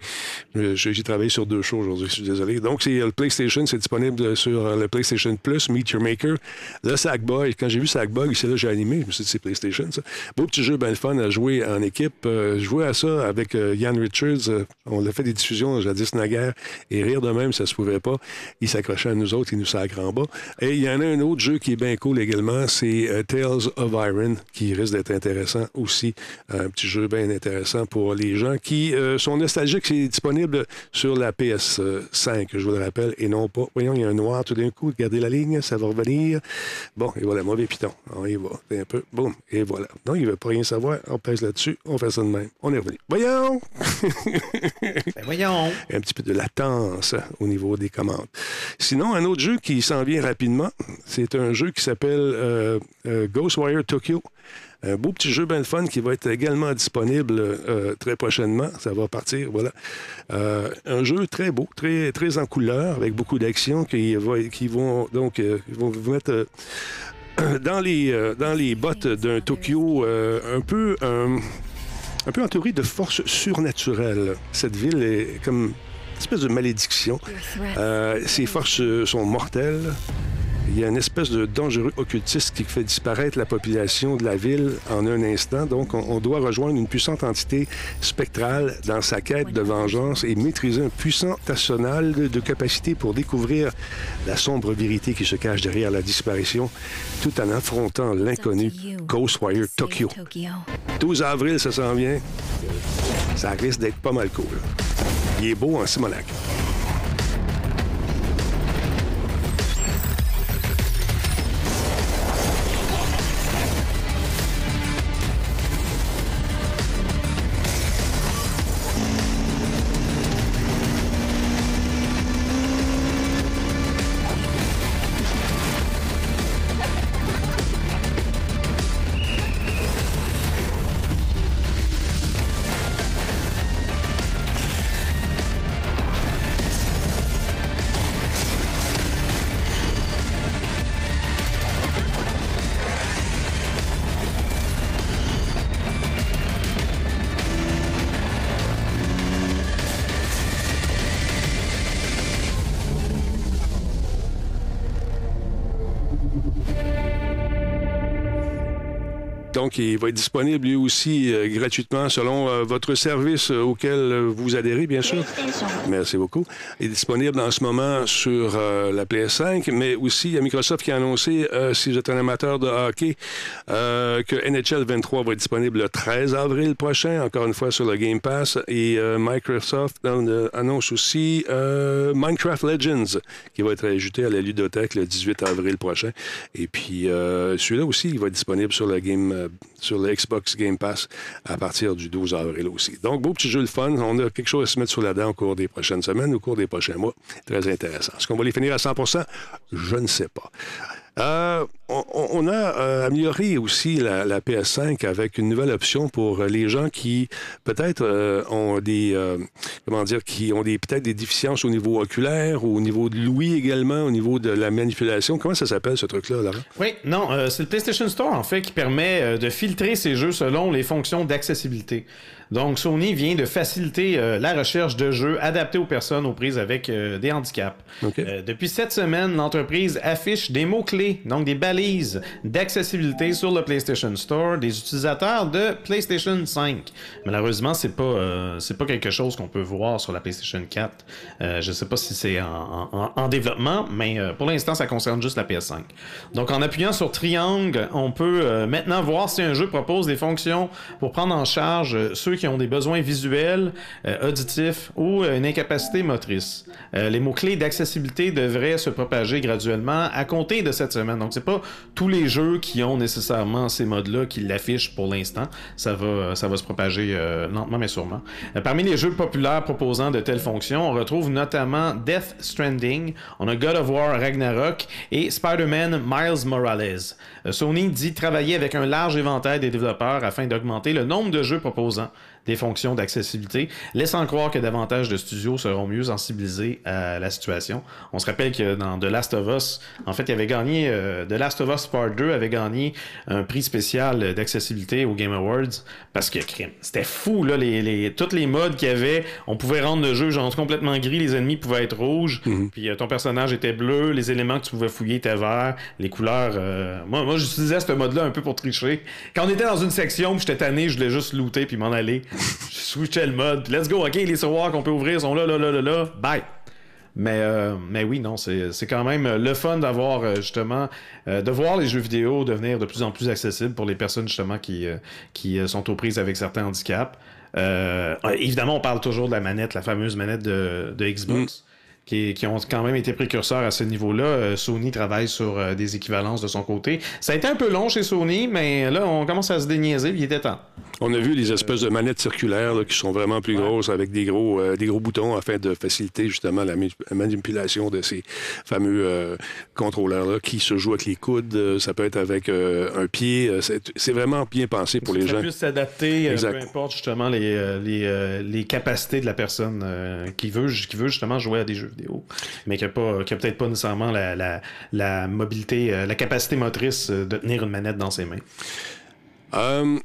Speaker 1: J'ai travaillé sur deux shows aujourd'hui, je suis désolé. Donc, c'est le PlayStation, c'est disponible sur euh, le PlayStation Plus, Meet Your Maker. Le Sackboy, quand j'ai vu Sackboy, c'est là j'ai animé, je me suis dit, c'est PlayStation, ça. Beau petit jeu, bien le fun à jouer en équipe. Euh, jouer à ça avec euh, Ian Richards. on a fait des diffusions jadis naguère, et rire de même, ça se pouvait pas. Il s'accrochait à nous autres, il nous sacre en bas. Et il y en a un autre jeu qui est bien cool également, c'est Tales of Iron, qui risque d'être intéressant aussi. Un petit jeu bien intéressant pour les gens qui sont nostalgiques logique, c'est disponible sur la PS5, je vous le rappelle, et non pas. Voyons, il y a un noir tout d'un coup. Regardez la ligne, ça va revenir. Bon, et voilà, mauvais piton. On y va. Un peu. Boum. Et voilà. Non, il ne veut pas rien savoir. On pèse là-dessus. On fait ça de même. On est revenu. Voyons!
Speaker 5: ben voyons!
Speaker 1: Un petit peu de latence hein, au niveau des commandes. Sinon, un autre jeu qui s'en vient rapidement, c'est un jeu qui s'appelle euh, euh, Ghostwire Tokyo. Un beau petit jeu bien fun qui va être également disponible euh, très prochainement. Ça va partir, voilà. un jeu très beau, très, très en couleur, avec beaucoup d'action qui, qui vont donc vont vous mettre dans, les, dans les bottes d'un Tokyo un peu un peu entouré de forces surnaturelles. Cette ville est comme une espèce de malédiction. ces forces sont mortelles il y a une espèce de dangereux occultiste qui fait disparaître la population de la ville en un instant. Donc, on, doit rejoindre une puissante entité spectrale dans sa quête de vengeance et maîtriser un puissant arsenal de, capacité pour découvrir la sombre vérité qui se cache derrière la disparition, tout en affrontant l'inconnu Ghostwire Tokyo. 12 avril, ça s'en vient. Ça risque d'être pas mal cool. Il est beau en Simonac. Donc, il va être disponible lui aussi euh, gratuitement selon euh, votre service euh, auquel vous adhérez, bien sûr. Merci beaucoup. Il est disponible en ce moment sur la PS5, mais aussi il y a Microsoft qui a annoncé, si vous êtes un amateur de hockey, que NHL 23 va être disponible le 13 avril prochain, encore une fois sur le Game Pass. Et Microsoft annonce aussi Minecraft Legends qui va être ajouté à la ludothèque le 18 avril prochain. Et puis, celui-là aussi, il va être disponible sur le Game sur le Xbox Game Pass à partir du 12 avril aussi. Donc, beau petit jeu de fun. On a quelque chose à se mettre sur la dent au cours des prochaines semaines, au cours des prochains mois. Très intéressant. Est-ce qu'on va les finir à 100 Je ne sais pas. Euh, on, a euh, amélioré aussi la, PS5 avec une nouvelle option pour les gens qui peut-être euh, ont des comment dire qui ont des peut-être des déficiences au niveau oculaire ou au niveau de l'ouïe également, au niveau de la manipulation. Comment ça s'appelle ce truc-là, Laurent?
Speaker 2: Oui, non, c'est le PlayStation Store en fait qui permet de filtrer ces jeux selon les fonctions d'accessibilité. Donc, Sony vient de faciliter euh, la recherche de jeux adaptés aux personnes aux prises avec euh, des handicaps. Euh, depuis cette semaine, l'entreprise affiche des mots-clés, donc des balises d'accessibilité sur le PlayStation Store des utilisateurs de PlayStation 5. Malheureusement, c'est pas c'est pas quelque chose qu'on peut voir sur la PlayStation 4. je sais pas si c'est en, en, développement, mais pour l'instant, ça concerne juste la PS5. Donc, en appuyant sur triangle, on peut maintenant voir si un jeu propose des fonctions pour prendre en charge ceux qui ont des besoins visuels, euh, auditifs ou euh, une incapacité motrice. Euh, les mots-clés d'accessibilité devraient se propager graduellement à compter de cette semaine. Donc, c'est pas tous les jeux qui ont nécessairement ces modes-là qui l'affichent pour l'instant. Ça va, ça va se propager lentement mais sûrement. parmi les jeux populaires proposant de telles fonctions, on retrouve notamment Death Stranding, on a God of War Ragnarok et Spider-Man Miles Morales. Sony dit travailler avec un large éventail des développeurs afin d'augmenter le nombre de jeux proposants des fonctions d'accessibilité, laissant croire que davantage de studios seront mieux sensibilisés à la situation. On se rappelle que dans The Last of Us, en fait, il avait gagné, euh, The Last of Us Part 2 avait gagné un prix spécial d'accessibilité au Game Awards parce que c'était fou, là, les, les, toutes les modes qu'il y avait. On pouvait rendre le jeu genre complètement gris, les ennemis pouvaient être rouges, mhm. puis euh, ton personnage était bleu, les éléments que tu pouvais fouiller étaient verts, les couleurs. Euh, moi, moi j'utilisais ce mode-là un peu pour tricher. Quand on était dans une section, j'étais tanné, je voulais juste looter puis m'en aller je switchais le mode. Let's go, ok, les tiroirs qu'on peut ouvrir sont là, là, là, là, là. Bye. Mais, euh, mais oui, non, c'est quand même le fun d'avoir euh, justement, euh, de voir les jeux vidéo devenir de plus en plus accessibles pour les personnes justement qui, qui sont aux prises avec certains handicaps. Euh, évidemment, on parle toujours de la manette, la fameuse manette de, de Xbox.
Speaker 1: Mm.
Speaker 2: Qui, qui, ont quand même été précurseurs à ce niveau-là. Euh, Sony travaille sur euh, des équivalences de son côté. Ça a été un peu long chez Sony, mais là, on commence à se déniaiser, puis il était temps.
Speaker 1: On a vu les espèces de manettes circulaires là, qui sont vraiment plus grosses avec des gros, euh, des gros boutons afin de faciliter justement la manipulation de ces fameux euh, contrôleurs-là qui se jouent avec les coudes. ça peut être avec euh, un pied. c'est vraiment bien pensé pour les
Speaker 2: ça
Speaker 1: gens.
Speaker 2: puisse s'adapter, euh, peu importe justement les, les, les capacités de la personne euh, qui, veut, qui veut justement jouer à des jeux vidéo, mais qui n'a peut-être pas nécessairement la, la, la mobilité, euh, la capacité motrice euh, de tenir une manette dans ses mains.
Speaker 1: Euh,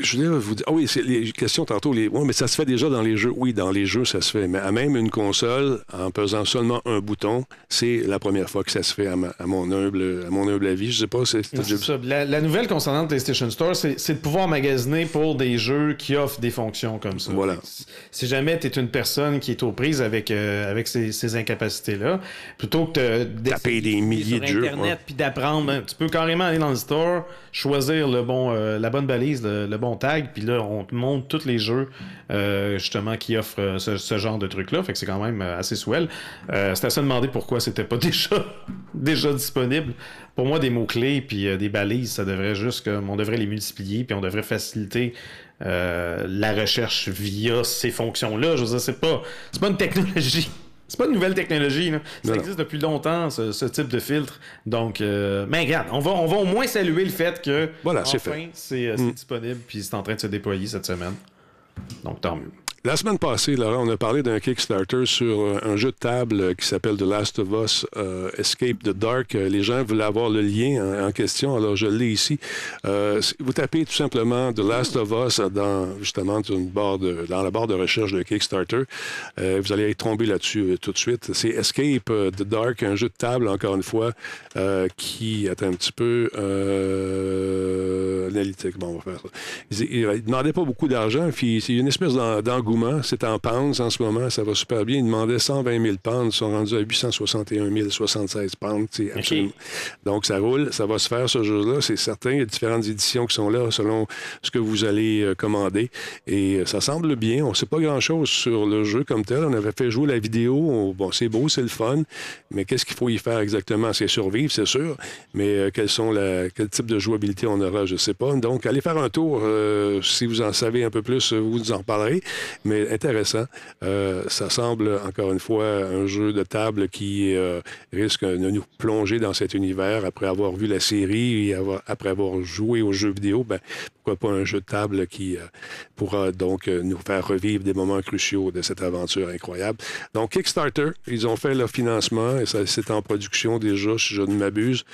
Speaker 1: je voulais vous dire. Ah oui, c'est les questions tantôt. Les... Oui, mais ça se fait déjà dans les jeux. Oui, dans les jeux, ça se fait. Mais à même une console, en pesant seulement un bouton, c'est la première fois que ça se fait à, ma- à mon, humble, à mon humble avis. Je sais pas
Speaker 2: C'est ça. La, la nouvelle concernant le PlayStation Store, c'est de pouvoir magasiner pour des jeux qui offrent des fonctions comme ça.
Speaker 1: Voilà.
Speaker 2: Si- jamais tu es une personne qui est aux prises avec, euh, avec ces, ces incapacités-là, plutôt que de
Speaker 1: Taper des milliers de
Speaker 2: sur
Speaker 1: jeux,
Speaker 2: Internet puis d'apprendre, ben, tu peux carrément aller dans le store, choisir le bon, euh, la bonne balise, le, le bon tag, puis là, on te montre tous les jeux euh, justement qui offrent euh, ce, genre de truc-là. Fait que c'est quand même euh, assez swell. C'est à se demander pourquoi c'était pas déjà, déjà disponible. Pour moi, des mots-clés puis des balises, ça devrait juste comme on devrait les multiplier, puis on devrait faciliter la recherche via ces fonctions-là. Je veux dire, pas, c'est pas une technologie. C'est pas une nouvelle technologie. Là. Ça existe depuis longtemps, ce, ce type de filtre. Donc, euh, mais regarde, on va, on va au moins saluer le fait que
Speaker 1: Voilà, c'est
Speaker 2: enfin,
Speaker 1: fait.
Speaker 2: c'est euh, c'est disponible puis c'est en train de se déployer cette semaine. Donc, tant mieux.
Speaker 1: La semaine passée, Laurent, on a parlé d'un Kickstarter sur euh, un jeu de table euh, qui s'appelle The Last of Us euh, Escape the Dark. Les gens voulaient avoir le lien en, question, alors je l'ai ici. Vous tapez tout simplement The Last of Us dans justement de- dans la barre de recherche de Kickstarter. Vous allez tomber là-dessus euh, tout de suite. C'est Escape the Dark, un jeu de table, encore une fois, qui attends un petit peu analytique. Bon, on va faire ça. Il demandait pas beaucoup d'argent, puis c'est une espèce d'en- C'est en pounds en ce moment, ça va super bien. Il demandait 120 000 pounds, ils sont rendus à 861 076 pounds. Donc ça roule, ça va se faire ce jeu-là, c'est certain. Il y a différentes éditions qui sont là selon ce que vous allez euh, commander. Et euh, ça semble bien. On ne sait pas grand-chose sur le jeu comme tel. On avait fait jouer la vidéo. On- bon, c'est beau, c'est le fun, mais qu'est-ce qu'il faut y faire exactement? C'est survivre, c'est sûr, mais euh, quels sont la, quel type de jouabilité on aura, je ne sais pas. Donc, allez faire un tour. si vous en savez un peu plus, vous nous en parlerez. Mais intéressant. Euh, ça semble, encore une fois, un jeu de table qui euh, risque de nous plonger dans cet univers après avoir vu la série et après avoir joué aux jeux vidéo. Ben, pourquoi pas un jeu de table qui euh, pourra donc nous faire revivre des moments cruciaux de cette aventure incroyable. Donc, Kickstarter, ils ont fait leur financement et c'est en production déjà, si je ne m'abuse.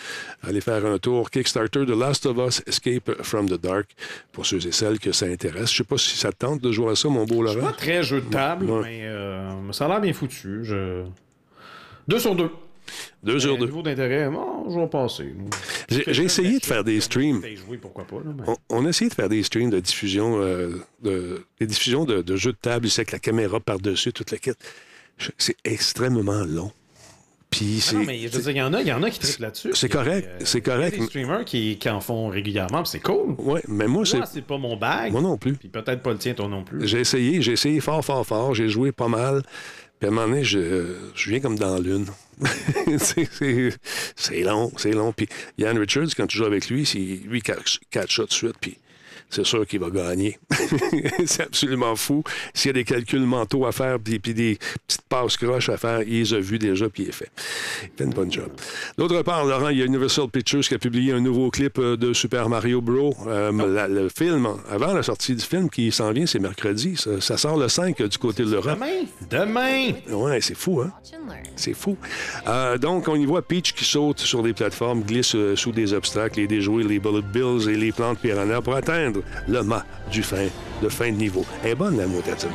Speaker 1: Allez faire un tour. Kickstarter, The Last of Us, Escape from the Dark, pour ceux et celles que ça intéresse. Je sais pas si ça te tente de jouer à ça, mon beau
Speaker 2: Pas très jeu de table,
Speaker 1: Ouais.
Speaker 2: mais euh, ça a l'air bien foutu. Je... Deux sur deux.
Speaker 1: Deux sur
Speaker 2: Euh,
Speaker 1: deux.
Speaker 2: Niveau d'intérêt, bon, je vais passer.
Speaker 1: J'ai essayé de faire des streams.
Speaker 2: T'as joué, pourquoi pas. Là, mais-
Speaker 1: On, on a essayé de faire des streams de diffusion, euh, de, des diffusions de, de jeux de table, c'est avec la caméra par-dessus, toute la. Je- C'est extrêmement long. Puis
Speaker 2: Ah non, mais je veux dire, il y en a, il y en a qui trippent là-dessus.
Speaker 1: c'est correct,
Speaker 2: euh,
Speaker 1: c'est
Speaker 2: il y a
Speaker 1: correct.
Speaker 2: des streamers qui, qui en font régulièrement, c'est cool.
Speaker 1: Ouais, mais moi, c'est.
Speaker 2: C'est pas mon bag.
Speaker 1: Moi non plus.
Speaker 2: Puis peut-être pas le tien, toi non plus.
Speaker 1: J'ai essayé, j'ai essayé fort, fort, fort. J'ai joué pas mal. Puis à un moment donné, je, je viens comme dans l'une. c'est, long, c'est long. Puis Ian Richards, quand tu joues avec lui, c'est, lui, catch, catch ça tout de suite, puis c'est sûr qu'il va gagner. c'est absolument fou. S'il y a des calculs mentaux à faire, puis, puis des petites passes croches à faire, il les a vus déjà, puis il est fait. Il fait une bonne job. D'autre part, Laurent, il y a Universal Pictures qui a publié un nouveau clip euh, de Super Mario Bros. Euh, la- le film, avant la sortie du film qui s'en vient, c'est mercredi. Ça, ça sort le 5 euh, du côté de l'Europe.
Speaker 2: Demain! Demain!
Speaker 1: Ouais, c'est fou, hein? C'est fou. Euh, donc, on y voit Peach qui saute sur des plateformes, glisse sous des obstacles et déjouer les Bullet Bills et les plantes piranha pour atteindre le mât du fin, de fin de niveau. Elle est bonne, la motatine.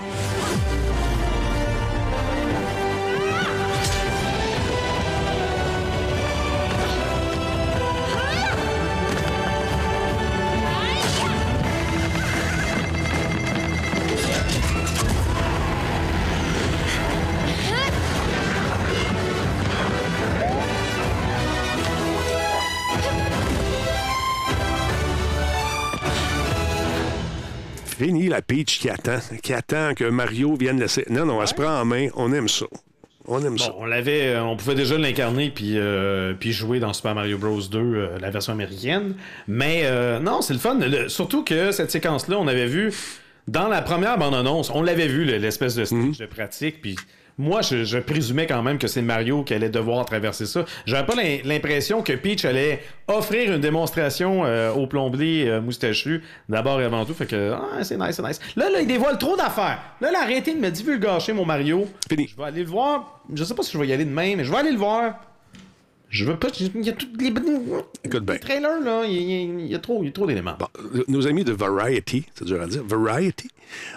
Speaker 1: La Peach qui attend, qui attend que Mario vienne laisser. Non, non, elle se prend en main. On aime ça. On aime ça.
Speaker 2: On l'avait, euh, on pouvait déjà l'incarner puis, euh, puis jouer dans Super Mario Bros 2, euh, la version américaine. Mais non, c'est le fun. surtout que cette séquence-là, on avait vu dans la première bande-annonce, on l'avait vu l'espèce de stage mhm. de pratique. Puis moi, je, présumais quand même que c'est Mario qui allait devoir traverser ça. J'avais pas l'impression que Peach allait offrir une démonstration euh, au plombier euh, moustachu d'abord et avant tout. Fait que, ah, c'est nice, c'est nice. Là, là, il dévoile trop d'affaires. Là, là, arrêtez de me divulgacher mon Mario.
Speaker 1: Fini.
Speaker 2: Je vais aller le voir. Je sais pas si je vais y aller demain, mais je vais aller le voir. Je veux pas. Il y a tous les.
Speaker 1: Écoute bien.
Speaker 2: trailers, là, il y a, trop, trop d'éléments.
Speaker 1: nos amis de Variety, c'est dur à dire, Variety,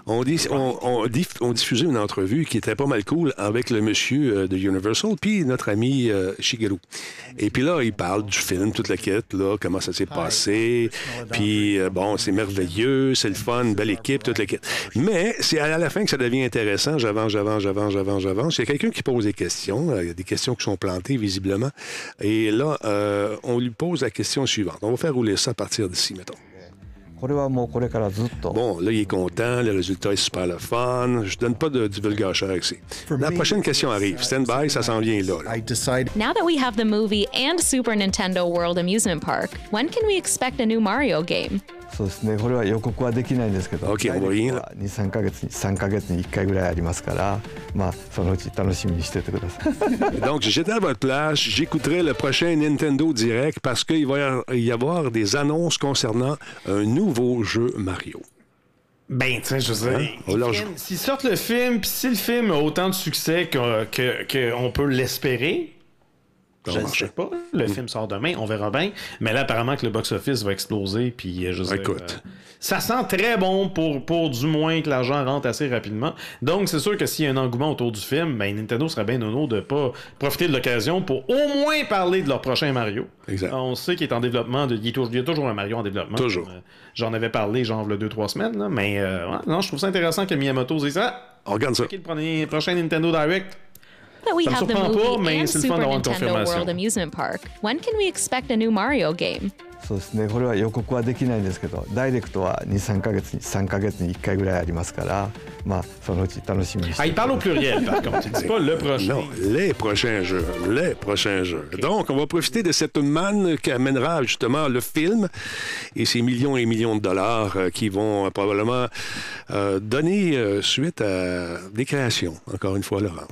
Speaker 1: on, dit, on, diffusé une entrevue qui était pas mal cool avec le monsieur euh, de Universal, puis notre ami euh, Shigeru. Et puis là, il parle du film, toute la quête, là, comment ça s'est passé. Puis, euh, bon, c'est merveilleux, c'est le fun, belle équipe, toute la quête. Mais c'est à la fin que ça devient intéressant. J'avance, j'avance, j'avance, j'avance, j'avance. Il y a quelqu'un qui pose des questions. Il y a des questions qui sont plantées, visiblement. Et là, euh, on lui pose la question suivante. On va faire rouler ça à partir d'ici, mettons. Bon, là, il est content, le résultat est super le fun. Je donne pas de divulgation ici. La prochaine question arrive. Stand by, ça s'en vient là, là.
Speaker 6: Now that we have the movie and Super Nintendo World Amusement Park, when can we expect a new Mario game?
Speaker 7: そうですねこれは予告はできないんですけど、
Speaker 1: OK,
Speaker 7: 23か月に3か月に1回ぐらいありますからまあそのうち楽しみにしててください
Speaker 1: Donc j'étais à votre place, j'écouterai le prochain Nintendo Direct parce qu'il va y avoir des annonces concernant un nouveau jeu Mario.
Speaker 2: Ben, tu sais, je veux dire, hein? s'ils sortent le film, puis si le film a autant de succès qu'on que, que peut l'espérer, je ne sais pas. Le mm. film sort demain, on verra bien. Mais là, apparemment que le box-office va exploser. Puis, euh, je sais,
Speaker 1: Écoute.
Speaker 2: Euh, ça sent très bon pour, pour du moins que l'argent rentre assez rapidement. Donc, c'est sûr que s'il y a un engouement autour du film, ben, Nintendo serait bien nono de pas profiter de l'occasion pour au moins parler de leur prochain Mario.
Speaker 1: Exact.
Speaker 2: On sait qu'il est en développement. De, il, y a toujours un Mario en développement.
Speaker 1: Toujours.
Speaker 2: Euh, j'en avais parlé, genre, a 2-3 semaines. mais non, je trouve ça intéressant que Miyamoto dise ça.
Speaker 1: On regarde ça.
Speaker 2: le prochain Nintendo Direct
Speaker 6: that we have the movie and Super Nintendo World Amusement Park, when can we expect a new Mario game?
Speaker 7: そうですねこれは予告はできないんですけどダイレクトは23か月に3か月に1回ぐらいありますからまあそのうち楽しみにして
Speaker 2: ah, il parle au pluriel par contre il dit pas le prochain
Speaker 1: non les prochains jeux les prochains jeux okay. donc on va profiter de cette manne qui amènera justement le film et ces millions et millions de dollars euh, qui vont euh, probablement euh, donner euh, suite à des créations encore une fois Laurent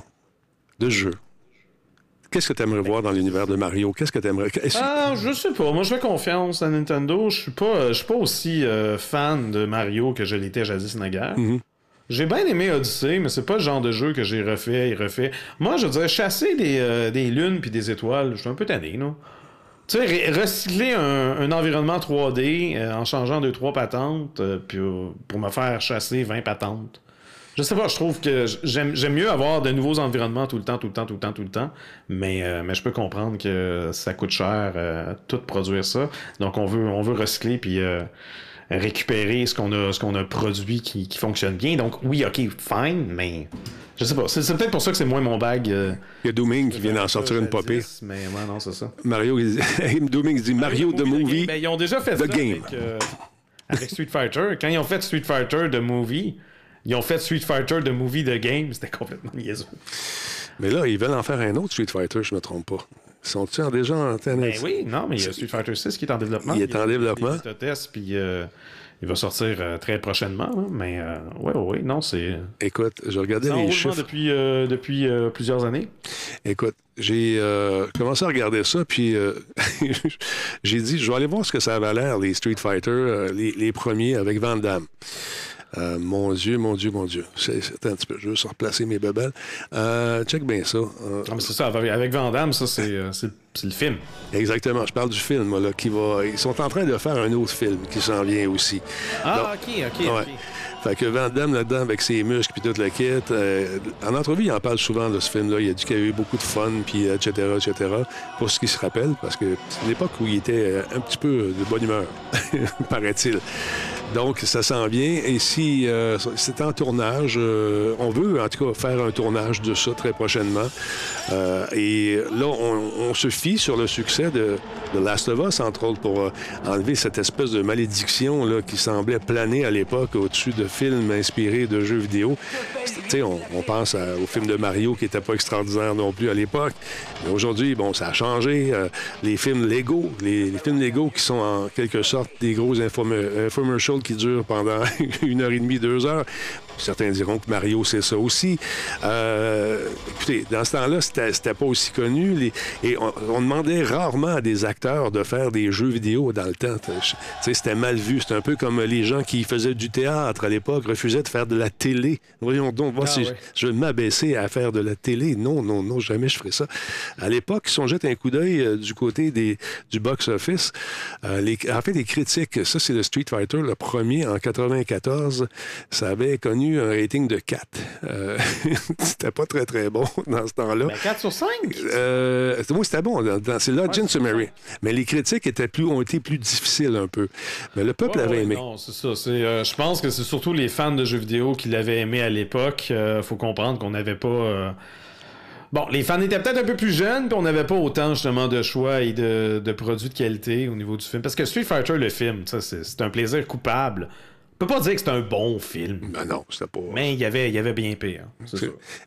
Speaker 1: de jeu. Qu'est-ce que tu aimerais voir dans l'univers de Mario? Qu'est-ce que tu aimerais.
Speaker 2: Ah, je sais pas. Moi, je fais confiance à Nintendo. Je suis pas, je suis pas aussi euh, fan de Mario que je l'étais jadis naguère. Mm J'ai bien aimé Odyssey, mais c'est pas le genre de jeu que j'ai refait et refait. Moi, je dirais chasser des, euh, des lunes puis des étoiles. Je suis un peu tanné, non? Tu sais, recycler un, environnement 3D euh, en changeant deux, trois patentes puis, pour me faire chasser 20 patentes. Je sais pas, je trouve que j'aime mieux avoir de nouveaux environnements tout le temps, tout le temps, tout le temps, tout le temps. Mais, euh, mais je peux comprendre que ça coûte cher euh, tout produire ça. Donc on veut, on veut recycler puis euh, récupérer ce qu'on a, ce qu'on a produit qui, qui, fonctionne bien. Donc oui, ok, fine, mais je sais pas. C'est peut-être pour ça que c'est moins mon bag. Il
Speaker 1: y a Dooming qui vient d'en sortir une popée.
Speaker 2: Mais ouais, non, c'est ça.
Speaker 1: Mario, Dooming dit Mario the Movie.
Speaker 2: Ben, ils ont déjà fait
Speaker 1: the
Speaker 2: ça
Speaker 1: game.
Speaker 2: Avec, avec Street Fighter. Quand ils ont fait Street Fighter the Movie ils ont fait Street Fighter de movie de game, c'était complètement niaiseux.
Speaker 1: Mais là, ils veulent en faire un autre Street Fighter, je ne me trompe pas. Ils sont-ils déjà en
Speaker 2: Ben oui, non, mais il y a Street Fighter 6 qui est en développement.
Speaker 1: Il est en développement.
Speaker 2: Puis euh, il va sortir euh, très prochainement. mais euh, oui, oui, non, c'est.
Speaker 1: Écoute, je regardais les chiffres.
Speaker 2: depuis, depuis plusieurs années.
Speaker 1: Écoute, j'ai commencé à regarder ça, puis j'ai dit, je vais aller voir ce que ça avait l'air, les Street Fighter, les, les, premiers avec Van Damme. Euh, mon Dieu, mon Dieu, mon Dieu. C'est un petit peu. Je veux se replacer mes bebelles. Euh, check bien ça.
Speaker 2: Euh, ah, c'est ça. Avec Van Damme, ça, c'est le film.
Speaker 1: Exactement. Je parle du film, là, qui va. Ils sont en train de faire un autre film qui s'en vient aussi.
Speaker 2: Ah, OK, OK, OK.
Speaker 1: Fait que Van Damme là-dedans avec ses muscles puis toute la kit. en entrevue, il en parle souvent de ce film-là. Il a dit qu'il y a eu beaucoup de fun, puis etc., etc. Pour ce qu'il se rappelle, parce que c'est une époque où il était un petit peu de bonne humeur, paraît-il. Donc, ça s'en vient. Et si euh, c'est en tournage, euh, on veut en tout cas faire un tournage de ça très prochainement. Euh, et là, on, se fie sur le succès de, Last of Us, entre autres, pour enlever cette espèce de malédiction là, qui semblait planer à l'époque au-dessus de films inspirés de jeux vidéo. On, on, pense au film de Mario qui n'était pas extraordinaire non plus à l'époque. Aujourd'hui, bon, ça a changé. les films Lego, les, les, films Lego qui sont en quelque sorte des gros infomercials qui dure pendant une heure et demie, deux heures. Certains diront que Mario, c'est ça aussi. Euh, écoutez, dans ce temps-là, c'était pas aussi connu. et on, demandait rarement à des acteurs de faire des jeux vidéo dans le temps. C'était mal vu. C'était un peu comme les gens qui faisaient du théâtre à l'époque refusaient de faire de la télé. Voyons donc, moi, ah je vais m'abaisser à faire de la télé. Non, non, non, jamais je ferais ça. À l'époque, si on jette un coup d'œil euh, du côté des, du box-office, euh, en fait, les critiques, ça, c'est le Street Fighter, le premier en 94, ça avait connu un rating de 4. Euh, c'était pas très, très bon dans ce temps-là.
Speaker 5: 4 ben, sur 5?
Speaker 1: Euh, moi, c'était bon. c'est Legend to Mary. Mais les critiques étaient plus, ont été plus difficiles un peu. Mais le peuple avait aimé.
Speaker 2: Non, c'est ça. Euh, je pense que c'est surtout les fans de jeux vidéo qui l'avaient aimé à l'époque. Il faut comprendre qu'on n'avait pas... Bon, les fans étaient peut-être un peu plus jeunes, puis on n'avait pas autant justement de choix et de, de, produits de qualité au niveau du film. Parce que Street Fighter, le film, ça, c'est un plaisir coupable. On peut pas dire que c'est un bon film.
Speaker 1: Ben non, c'était pas.
Speaker 2: Mais il y avait, il y avait bien pire.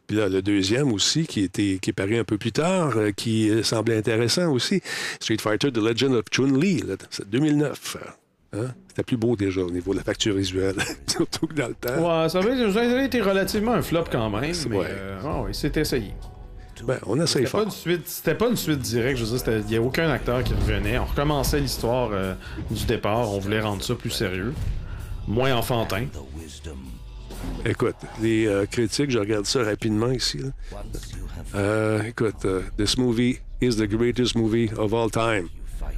Speaker 1: Puis là, le deuxième aussi, qui, était, qui est paru un peu plus tard, euh, qui euh, semblait intéressant aussi, Street Fighter The Legend of Chun-Li, c'est 2009. Hein? C'était plus beau déjà au niveau de la facture visuelle, surtout que dans le temps.
Speaker 2: Ouais, ça avait, été relativement un flop quand même, mais ouais. Euh, oh, oui, c'était essayé.
Speaker 1: Ben, on essaye
Speaker 2: fort. C'était pas une suite directe, je veux dire, il n'y a aucun acteur qui revenait. On recommençait l'histoire du départ, on voulait rendre ça plus sérieux moins enfantin.
Speaker 1: Écoute, les euh, critiques, je regarde ça rapidement ici. Euh, écoute, uh, this movie is the greatest movie of all time.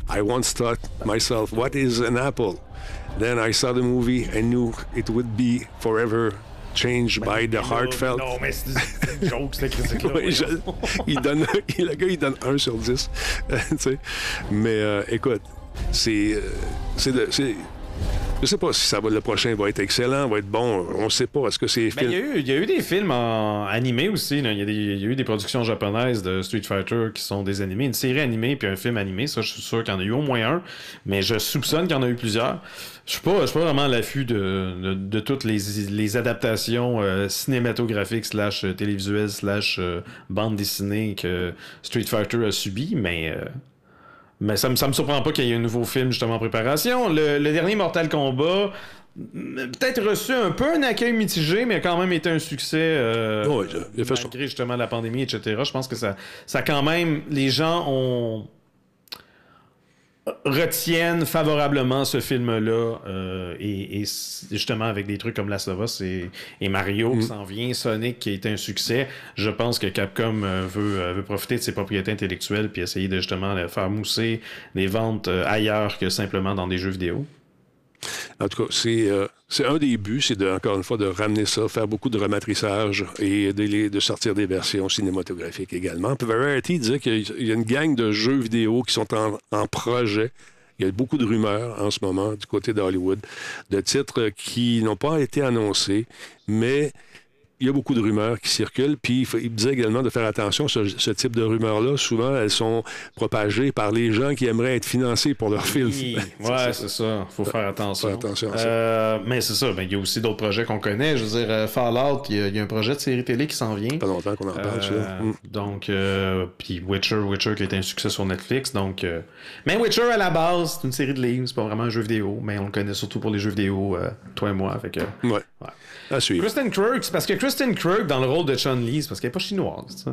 Speaker 1: I once thought myself, what is an apple? Then I saw the movie and knew it would be forever changed by the heartfelt.
Speaker 2: Non, mais c'est une joke, cette critique-là.
Speaker 1: il donne, le gars, il donne 1 sur 10. mais euh, écoute, c'est. Euh, c'est je sais pas si ça va, le prochain va être excellent, va être bon. On sait pas. Est-ce que c'est
Speaker 2: ben, il, y a eu des films en animés aussi. Il, y a eu des productions japonaises de Street Fighter qui sont des animés. Une série animée puis un film animé. Ça, je suis sûr qu'il y en a eu au moins un. Mais je soupçonne qu'il y en a eu plusieurs. Je suis pas, suis pas vraiment à l'affût de, toutes les, adaptations euh, cinématographiques slash télévisuelles slash euh, bande dessinée que Street Fighter a subi. Mais... Euh, mais ça me, ça me surprend pas qu'il y ait un nouveau film justement en préparation. Le, dernier Mortal Kombat, peut-être reçu un peu un accueil mitigé, mais a quand même été un succès. Euh,
Speaker 1: oui, il a fait
Speaker 2: malgré justement la pandémie, etc. Je pense que ça, ça quand même, les gens ont retiennent favorablement ce film-là euh, et, justement avec des trucs comme Last of Us et, Mario qui mm. s'en vient, Sonic qui a été un succès, je pense que Capcom euh, veut, euh, veut, profiter de ses propriétés intellectuelles puis essayer de justement faire mousser les ventes ailleurs que simplement dans des jeux vidéo.
Speaker 1: En tout cas, c'est, euh, c'est un des buts, c'est encore une fois de ramener ça, faire beaucoup de rematrissage et de, sortir des versions cinématographiques également. Variety disait qu'il y a une gang de jeux vidéo qui sont en projet. Il y a beaucoup de rumeurs en ce moment du côté d'Hollywood de titres qui n'ont pas été annoncés, mais il y a beaucoup de rumeurs qui circulent. Puis il, disait également de faire attention à ce, type de rumeurs-là. Souvent, elles sont propagées par les gens qui aimeraient être financés pour leur film.
Speaker 2: Oui, ouais, c'est ça. Il faut faire attention. attention à ça. Euh, mais c'est ça. il y a aussi d'autres projets qu'on connaît. Je veux dire, euh, Fallout, il y, a, un projet de série télé qui s'en vient.
Speaker 1: Pas longtemps qu'on en parle.
Speaker 2: Euh, mm. Donc, puis Witcher, Witcher qui a été un succès sur Netflix. Donc, mais Witcher à la base, c'est une série de livres. C'est pas vraiment un jeu vidéo, mais on le connaît surtout pour les jeux vidéo, toi et moi. Fait que,
Speaker 1: ouais. ouais.
Speaker 2: Kristen Krug, c'est parce que Kristen Krug, dans le rôle de Chun-Li, c'est parce qu'elle n'est pas chinoise.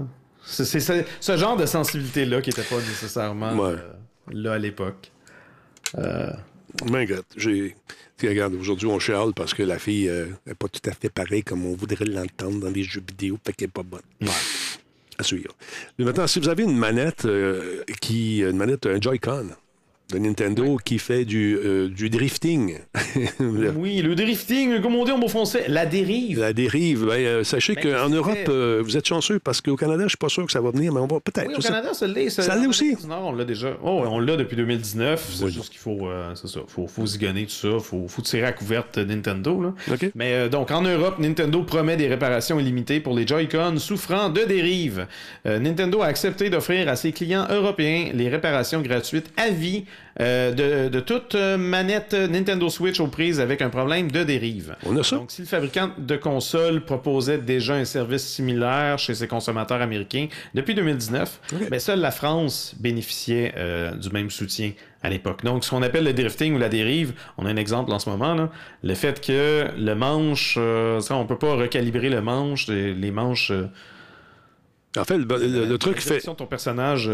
Speaker 2: C'est ce genre de sensibilité-là qui n'était pas nécessairement euh, là à l'époque. Euh...
Speaker 1: Mais regarde, j'ai. Regarde, aujourd'hui, on chiale parce que la fille n'est euh, pas tout à fait pareille comme on voudrait l'entendre dans les jeux vidéo, fait qu'elle n'est pas bonne.
Speaker 2: Ouais.
Speaker 1: À suivre. Maintenant, si vous avez une manette euh, qui. Une manette, un Joy-Con, de Nintendo qui fait du, euh, du drifting.
Speaker 2: oui, le drifting, comme on dit en bon français, la dérive.
Speaker 1: La dérive. Ben, euh, sachez ben, qu'en Europe, euh, vous êtes chanceux parce qu'au Canada, je ne suis pas sûr que ça va venir, mais on va peut-être.
Speaker 2: Oui, au Canada, ça l'est.
Speaker 1: Ça, l'est aussi.
Speaker 2: Non, on l'a déjà. Oh, on l'a depuis 2019. C'est juste qu'il faut, c'est ça, faut, faut zigonner tout ça. Il faut, faut, tirer à couverte Nintendo. Là. Mais donc, en Europe, Nintendo promet des réparations illimitées pour les Joy-Con souffrant de dérive. Nintendo a accepté d'offrir à ses clients européens les réparations gratuites à vie euh, de, toute euh, manette Nintendo Switch aux prises avec un problème de dérive.
Speaker 1: On a ça.
Speaker 2: Donc, si le fabricant de console proposait déjà un service similaire chez ses consommateurs américains depuis 2019, mais seule la France bénéficiait euh, du même soutien à l'époque. Donc, ce qu'on appelle le drifting ou la dérive, on a un exemple en ce moment, là, le fait que le manche, ça, on peut pas recalibrer le manche, les, manches...
Speaker 1: en fait, le, truc fait...
Speaker 2: ton personnage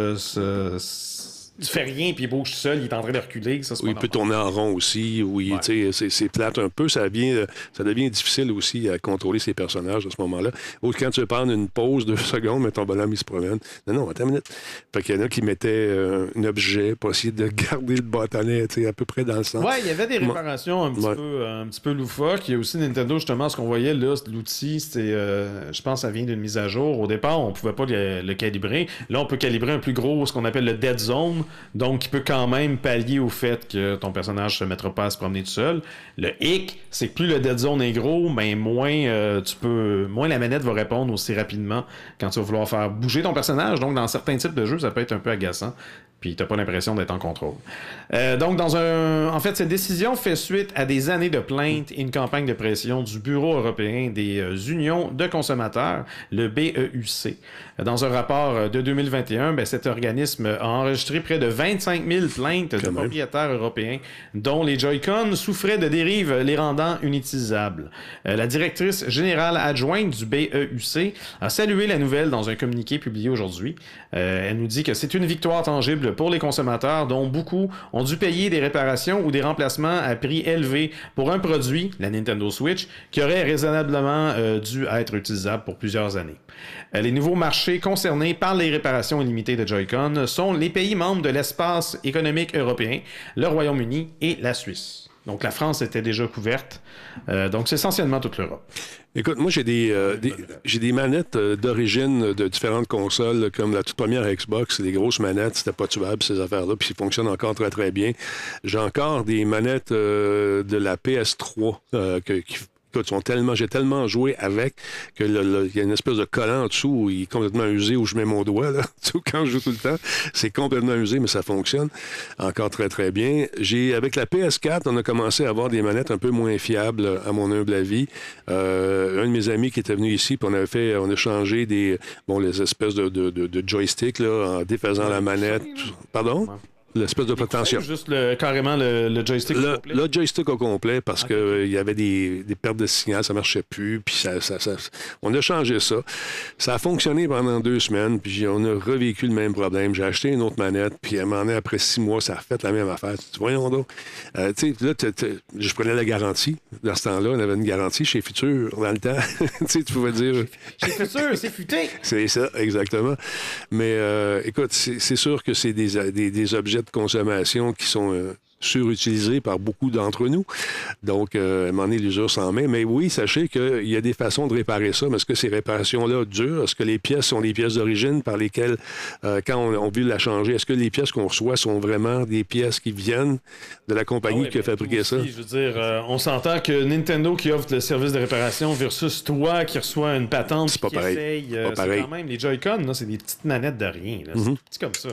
Speaker 2: il fait rien puis il bouge seul, il est en train de reculer. Ça,
Speaker 1: oui, il peut tourner en rond aussi. Oui, sais, c'est plate un peu. Ça devient, ça devient difficile aussi à contrôler ses personnages à ce moment-là. Ou quand tu veux prendre une pause de secondes, mais ton bonhomme, il se promène. Non, non, attends une minute. Fait qu'il y en a qui mettaient euh, un objet pour essayer de garder le bâtonnet à peu près dans le sens.
Speaker 2: Ouais, il y avait des réparations un petit, peu, un petit peu loufoques. Il y a aussi Nintendo, justement, ce qu'on voyait là, l'outil, c'était, euh, je pense, ça vient d'une mise à jour. Au départ, on pouvait pas le, le calibrer. Là, on peut calibrer un plus gros, ce qu'on appelle le dead zone donc, il peut quand même pallier au fait que ton personnage se mettra pas à se promener tout seul. Le hic, c'est que plus le dead zone est gros, ben moins euh, tu peux, moins la manette va répondre aussi rapidement quand tu vas vouloir faire bouger ton personnage. Donc, dans certains types de jeux, ça peut être un peu agaçant puis t'as pas l'impression d'être en contrôle. Euh, donc, dans un, en fait, cette décision fait suite à des années de plaintes et une campagne de pression du Bureau européen des euh, unions de consommateurs, le BEUC. Dans un rapport de 2021, ben, cet organisme a enregistré près de 25 000 plaintes de propriétaires européens dont les Joy-Con souffraient de dérives les rendant inutilisables. Euh, la directrice générale adjointe du BEUC a salué la nouvelle dans un communiqué publié aujourd'hui. elle nous dit que c'est une victoire tangible pour les consommateurs, dont beaucoup ont dû payer des réparations ou des remplacements à prix élevé pour un produit, la Nintendo Switch, qui aurait raisonnablement euh, dû être utilisable pour plusieurs années. Euh, les nouveaux marchés concernés par les réparations illimitées de Joy-Con sont les pays membres de l'espace économique européen, le Royaume-Uni et la Suisse. Donc la France était déjà couverte. Euh, donc c'est essentiellement toute l'Europe.
Speaker 1: Écoute, moi j'ai des, euh, j'ai des manettes euh, d'origine de différentes consoles, comme la toute première Xbox, les grosses manettes, c'était pas tuable ces affaires-là, puis ils fonctionnent encore très très bien. J'ai encore des manettes de la PS3 qui tellement, j'ai tellement joué avec que il y a une espèce de collant en dessous où il est complètement usé où je mets mon doigt là. quand je joue tout le temps, c'est complètement usé mais ça fonctionne encore très très bien. J'ai avec la PS4, on a commencé à avoir des manettes un peu moins fiables à mon humble avis. Euh, un de mes amis qui était venu ici, puis on avait fait, on a changé des bon les espèces de, joysticks là en défaisant la manette. Pardon? L'espèce de potentiel.
Speaker 2: Juste le, carrément le, joystick
Speaker 1: le, au complet. Le joystick au complet parce qu'il que il y avait des, des, pertes de signal, ça marchait plus. Puis ça, ça, ça, on a changé ça. Ça a fonctionné pendant deux semaines, puis on a revécu le même problème. J'ai acheté une autre manette, puis à un moment donné, après six mois, ça a fait la même affaire. Voyons donc. Euh, tu sais, là, je prenais la garantie. Dans ce temps-là, on avait une garantie chez Futur dans le temps. tu sais, tu pouvais dire.
Speaker 5: Chez Futur, c'est futé.
Speaker 1: C'est ça, exactement. Mais euh, écoute, c'est sûr que c'est des, des, des objets de consommation qui sont euh, surutilisés par beaucoup d'entre nous. Donc, euh, à un moment donné, l'usure s'en met. Mais oui, sachez qu'il y a des façons de réparer ça. Mais est-ce que ces réparations-là durent? Est-ce que les pièces sont des pièces d'origine par lesquelles, euh, quand on, on, veut la changer, est-ce que les pièces qu'on reçoit sont vraiment des pièces qui viennent de la compagnie ah qui a fabriqué ça?
Speaker 2: je veux dire, on s'entend que Nintendo qui offre le service de réparation versus toi qui reçois une patente
Speaker 1: c'est pas pareil.
Speaker 2: c'est quand même les Joy-Con, c'est des petites manettes de rien. Mm-hmm. C'est comme ça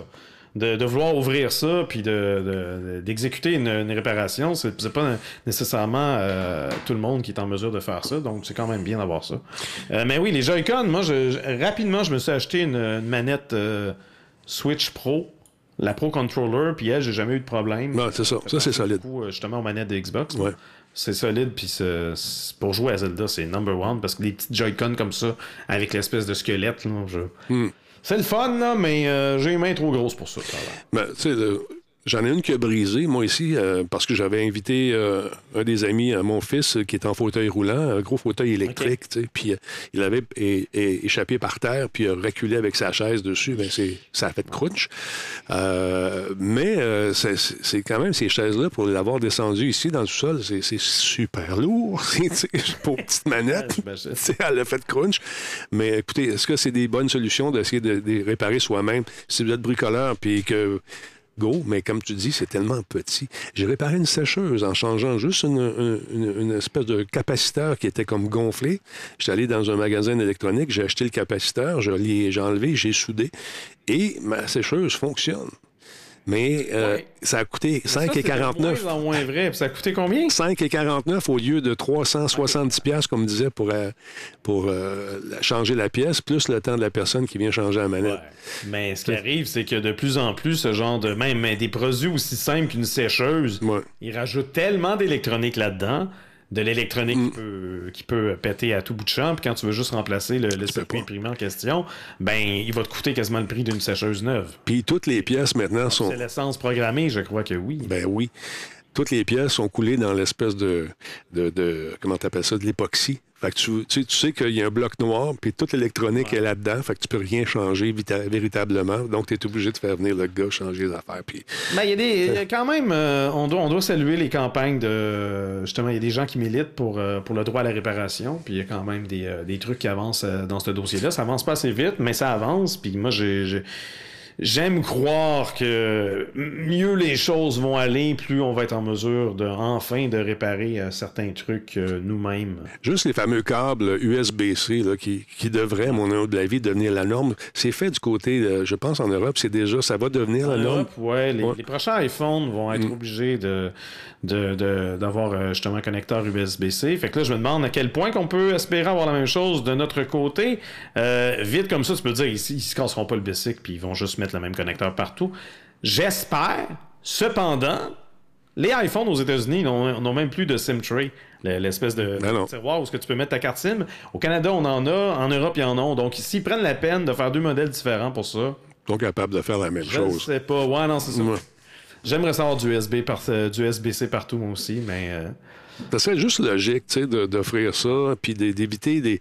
Speaker 2: de, vouloir ouvrir ça puis d'exécuter de, une, réparation, c'est pas nécessairement euh, tout le monde qui est en mesure de faire ça, donc c'est quand même bien d'avoir ça. Euh, mais oui, les Joy-Con, moi, je, rapidement, je me suis acheté une, manette euh, Switch Pro la Pro Controller, puis elle, j'ai jamais eu de problème.
Speaker 1: Non, c'est ça. Ça, c'est solide.
Speaker 2: justement, aux manettes de Xbox. C'est solide, puis pour jouer à Zelda, c'est number one, parce que les petites Joy-Con comme ça, avec l'espèce de squelette, là, je... Hmm. C'est le fun, là, mais euh, j'ai les mains trop grosses pour ça.
Speaker 1: J'en ai une qui a brisé, moi ici, euh, parce que j'avais invité euh, un des amis à mon fils qui est en fauteuil roulant, un gros fauteuil électrique, puis il avait échappé par terre, puis il a reculé avec sa chaise dessus. Ben, ça a fait crunch. mais c'est quand même ces chaises-là, pour l'avoir descendu ici dans le sol, c'est super lourd. pour petite manette, elle a fait crunch. Mais écoutez, est-ce que c'est des bonnes solutions d'essayer de, de réparer soi-même? Si vous êtes bricoleur, puis que Mais comme tu dis, c'est tellement petit. J'ai réparé une sécheuse en changeant juste une, espèce de capaciteur qui était comme gonflé. J'étais allé dans un magasin électronique, j'ai acheté le capaciteur, j'ai enlevé, j'ai soudé, et ma sécheuse fonctionne. Mais euh, ça a coûté 5,49.
Speaker 2: moins vrai. Ça a coûté combien?
Speaker 1: 5,49 au lieu de 370 pièces comme disait, pour, euh, pour euh, changer la pièce, plus le temps de la personne qui vient changer la manette.
Speaker 2: Mais ce qui arrive, c'est que de plus en plus, ce genre de... Même des produits aussi simples qu'une sécheuse, ils rajoutent tellement d'électronique là-dedans de l'électronique mm. qui, peut, péter à tout bout de champ. Puis quand tu veux juste remplacer le, circuit imprimé en question, ben il va te coûter quasiment le prix d'une sécheuse neuve.
Speaker 1: Puis toutes les pièces maintenant sont.
Speaker 2: C'est l'essence programmée, je crois que oui.
Speaker 1: Ben oui. Toutes les pièces sont coulées dans l'espèce de, de, de comment t'appelles ça, de l'époxy. Fait que tu, tu, sais qu'il y a un bloc noir, puis toute l'électronique est là-dedans. Fait que tu peux rien changer véritablement. Donc, tu es obligé de faire venir le gars changer les affaires. Puis...
Speaker 2: Ben, il y a des. quand même, euh, on, doit, on doit saluer les campagnes de. Justement, il y a des gens qui militent pour, euh, pour le droit à la réparation. Puis il y a quand même des, euh, des trucs qui avancent dans ce dossier-là. Ça avance pas assez vite, mais ça avance. Puis moi, j'ai J'aime croire que mieux les choses vont aller, plus on va être en mesure de enfin de réparer euh, certains trucs euh, nous-mêmes.
Speaker 1: Juste les fameux câbles USB-C qui, qui, devraient, à mon de la vie, devenir la norme. C'est fait du côté, je pense, en Europe, c'est déjà, ça va devenir la norme.
Speaker 2: Ouais, les, les, prochains iPhones vont être mm. obligés de d'avoir euh, justement un connecteur USB-C. Fait que là, je me demande à quel point qu'on peut espérer avoir la même chose de notre côté. vite comme ça, tu peux dire, ils, ils se casseront pas le bicycle, puis ils vont juste mettre le même connecteur partout. J'espère, cependant, les iPhones aux États-Unis n'ont même plus de SIM tray, l'espèce de, ben tiroir où ce que tu peux mettre ta carte SIM. Au Canada, on en a, en Europe, il y en a. Donc, s'ils prennent la peine de faire deux modèles différents pour ça.
Speaker 1: Ils sont capables de faire la même chose.
Speaker 2: Je sais pas. Ouais, non, c'est ça. J'aimerais savoir du USB par, euh, du USB-C partout, moi aussi, mais. Euh,
Speaker 1: ça serait juste logique, tu sais, d'offrir ça, puis d'éviter des.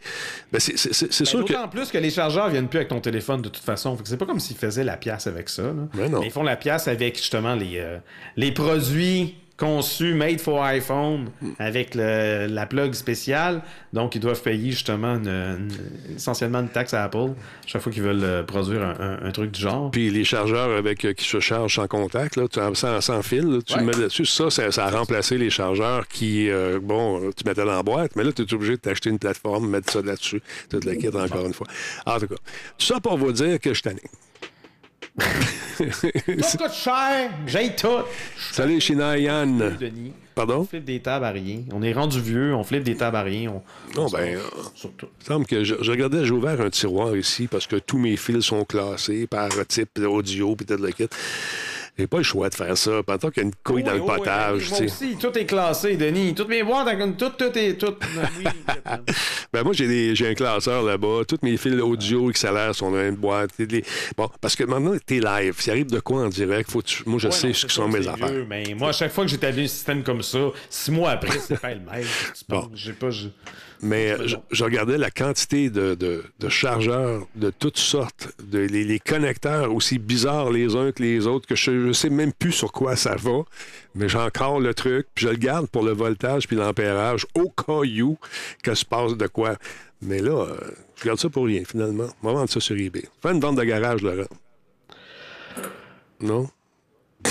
Speaker 1: Ben, c'est ben, sûr que.
Speaker 2: D'autant plus que les chargeurs viennent plus avec ton téléphone de toute façon. C'est pas comme s'ils faisaient la pièce avec ça. Ben Mais ils font la pièce avec justement les, euh, les produits conçu, made for iPhone, avec la plug spéciale. Donc, ils doivent payer justement essentiellement une taxe à Apple chaque fois qu'ils veulent euh, produire un, truc du genre.
Speaker 1: Puis les chargeurs avec euh, qui se chargent sans contact, là, sans, sans fil, tu mets dessus. Ça, ça, a remplacé les chargeurs qui, euh, bon, tu mettais dans la boîte, mais là, tu es obligé de t'acheter une plateforme, mettre ça là-dessus, toute la kit encore une fois. En tout cas, tout ça pour vous dire que je t'en
Speaker 2: tout coûte cher, j'ai tout.
Speaker 1: Salut, China Yann.
Speaker 2: Denis.
Speaker 1: Pardon?
Speaker 2: On flippe des tables à rien. On est rendu vieux, on flippe des tables à rien.
Speaker 1: non, ben, euh, surtout. Il semble que je, regardais, j'ai ouvert un tiroir ici parce que tous mes fils sont classés par type audio puis tout le kit. J'ai pas le choix de faire ça. Pendant qu'il y a une couille dans le potage.
Speaker 2: moi aussi, tout est classé, Denis. Toutes mes boîtes, tout, tout est. Tout...
Speaker 1: ben moi, j'ai, j'ai un classeur là-bas. Toutes mes fils audio XLR sont dans une boîte. Bon, parce que maintenant, t'es live. S'il arrive de quoi en direct, faut moi, je sais ce que sont mes affaires.
Speaker 2: mais moi, à chaque fois que j'ai établi un système comme ça, six mois après, c'est pas le même. Bon. J'ai pas.
Speaker 1: Mais je, regardais la quantité de, chargeurs de toutes sortes, de, les, connecteurs aussi bizarres les uns que les autres, que je ne sais même plus sur quoi ça va, mais j'ai encore le truc, puis je le garde pour le voltage puis l'ampérage au cas où que se passe de quoi. Mais là, euh, je garde ça pour rien, finalement. On va vendre ça sur eBay. Fais une vente de garage, Laurent. Non?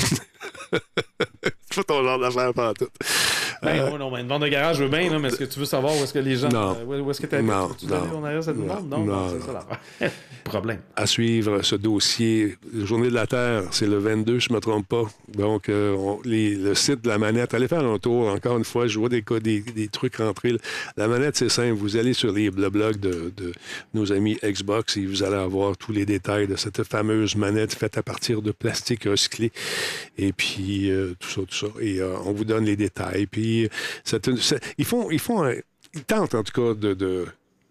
Speaker 1: c'est pas ton genre d'affaire, pas tout.
Speaker 2: Ben, euh, non, mais une vente de garage, je veux bien, mais est-ce que tu veux savoir où est-ce que les gens.
Speaker 1: Non.
Speaker 2: Euh, où est-ce que tu
Speaker 1: Non.
Speaker 2: Tu non. non. Non, non, non c'est ça l'affaire. Problème.
Speaker 1: À suivre ce dossier. Journée de la Terre, c'est le 22, je ne me trompe pas. Donc, euh, le site de la manette, allez faire un tour. Encore une fois, je vois des, des, des trucs rentrer. La manette, c'est simple. Vous allez sur les, le blog de, de, nos amis Xbox et vous allez avoir tous les détails de cette fameuse manette faite à partir de plastique recyclé. Et puis, tout ça, tout ça. Et on vous donne les détails. Puis, ils font, ils font, ils tentent en tout cas de,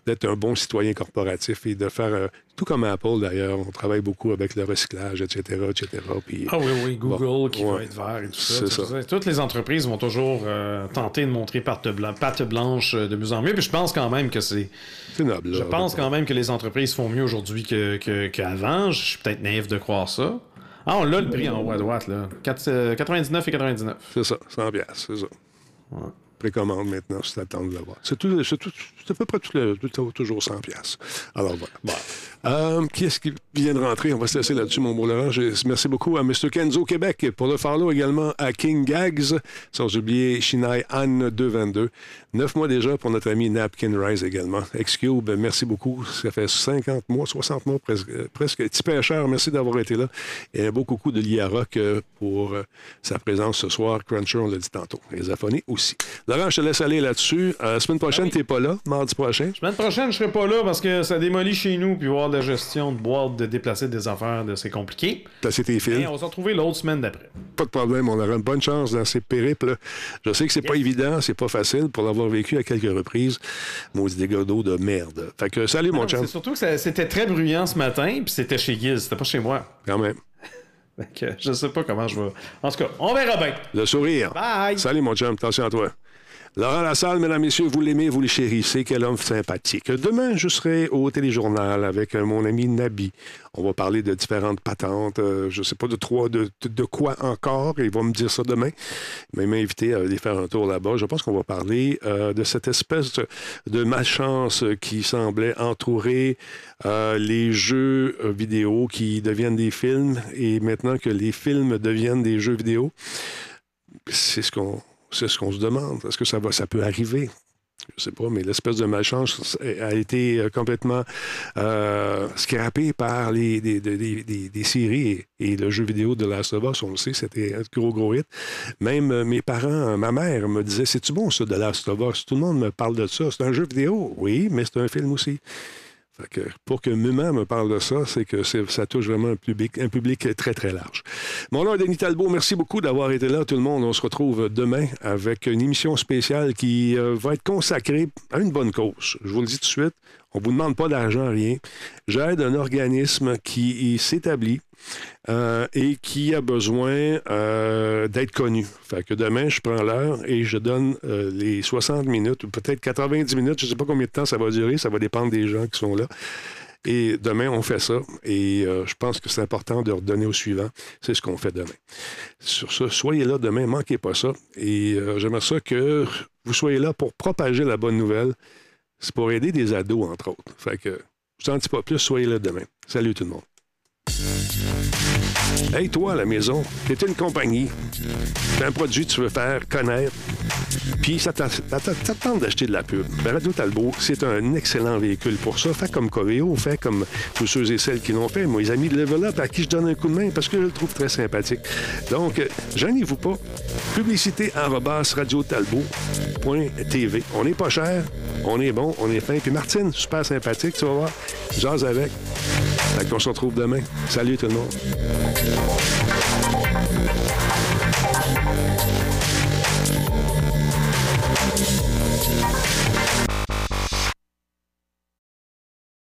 Speaker 1: d'être un bon citoyen corporatif et de faire, euh, tout comme Apple d'ailleurs, on travaille beaucoup avec le recyclage, etc., etc.
Speaker 2: ah oui, oui, Google qui va être vert et tout ça, Toutes les entreprises vont toujours euh, tenter de montrer patte, blanche de mieux en mieux, puis je pense quand même que c'est...
Speaker 1: C'est noble.
Speaker 2: Je pense quand même que les entreprises font mieux aujourd'hui qu'avant. je suis peut-être naïf de croire ça. Ah, on l'a le prix en haut à droite, là. 99 et 99.
Speaker 1: C'est ça, 100 c'est ça. Ouais précommande maintenant, c'est attendre de l'avoir. C'est, tout, c'est, tout, à peu près tout le, tout, toujours 100 pièces. Alors voilà. Euh, qui est-ce qui vient de rentrer? On va se laisser là-dessus, mon beau Laurent. merci beaucoup à Mr. Kenzo Québec pour le follow également à King Gags, sans oublier Shinai Anne 222. Neuf mois déjà pour notre ami Napkin Rise également. Xcube, merci beaucoup. Ça fait 50 mois, 60 mois presque. presque. Petit pêcheur, merci d'avoir été là. Et un beau coucou de Lia Rock euh, pour euh, sa présence ce soir. Cruncher, on l'a dit tantôt. Les affonés aussi. Laurent, je te laisse aller là-dessus. Euh, semaine prochaine, ah tu n'es pas là, mardi prochain.
Speaker 2: Semaine prochaine, je serai pas là parce que ça démolit chez nous, puis voir de la gestion de boîtes, de déplacer des affaires, c'est compliqué.
Speaker 1: Placer tes fils.
Speaker 2: on va se retrouver l'autre semaine d'après.
Speaker 1: Pas de problème, on aura une bonne chance dans ces périples. Je sais que c'est pas évident, c'est pas facile pour l'avoir vécu à quelques reprises. Maudit dégâts d'eau de merde. Fait que salut, mon chum.
Speaker 2: C'est surtout que c'était très bruyant ce matin, puis c'était chez Giz, c'était pas chez moi.
Speaker 1: Quand même.
Speaker 2: Fait que je sais pas comment je vais. En tout cas, on verra bien.
Speaker 1: Le sourire.
Speaker 2: Bye.
Speaker 1: Salut, mon chum. Attention à toi. Laurent Lassalle, mesdames, messieurs, vous l'aimez, vous le chérissez, quel homme sympathique. Demain, je serai au téléjournal avec euh, mon ami Nabi. On va parler de différentes patentes, euh, je ne sais pas de, trois, de, de, quoi encore, il va me dire ça demain. Il m'a invité à aller faire un tour là-bas. Je pense qu'on va parler euh, de cette espèce de malchance qui semblait entourer les jeux vidéo qui deviennent des films et maintenant que les films deviennent des jeux vidéo. C'est ce qu'on c'est ce qu'on se demande. Est-ce que ça, ça peut arriver? Je ne sais pas, mais l'espèce de malchance a été euh, complètement euh, scrappée par les, des, séries et, le jeu vidéo de Last of Us. On le sait, c'était un gros, gros hit. Même euh, mes parents, ma mère me disait C'est-tu bon, ça, de Last of Us Tout le monde me parle de ça. C'est un jeu vidéo, oui, mais c'est un film aussi pour que Muman me parle de ça, c'est que ça touche vraiment un public, un public très, très large. Mon nom Denis Talbot. Merci beaucoup d'avoir été là, tout le monde. On se retrouve demain avec une émission spéciale qui euh, va être consacrée à une bonne cause. Je vous le dis tout de suite. On ne vous demande pas d'argent, rien. J'aide un organisme qui s'établit euh, et qui a besoin euh, d'être connu. Fait que demain, je prends l'heure et je donne euh, les 60 minutes, ou peut-être 90 minutes, je ne sais pas combien de temps ça va durer, ça va dépendre des gens qui sont là. Et demain, on fait ça. Et je pense que c'est important de redonner au suivant. C'est ce qu'on fait demain. Sur ce, soyez là demain, manquez pas ça. Et j'aimerais ça que vous soyez là pour propager la bonne nouvelle. C'est pour aider des ados, entre autres. Fait que, je t'en dis pas plus, soyez là demain. Salut tout le monde. Hey, toi, à la maison, tu es une compagnie, tu un produit que tu veux faire connaître, puis ça t'attend d'acheter de la pub. Ben, Radio Talbot, c'est un excellent véhicule pour ça. Fais comme Coveo, fais comme tous ceux et celles qui l'ont fait. Moi, les amis de Level à qui je donne un coup de main parce que je le trouve très sympathique. Donc, gênez-vous pas. Publicité radiotalbot.tv. On n'est pas cher, on est bon, on est fin. Puis Martine, super sympathique, tu vas voir. Jase avec. Fait qu'on se retrouve demain. Salut tout le monde. Música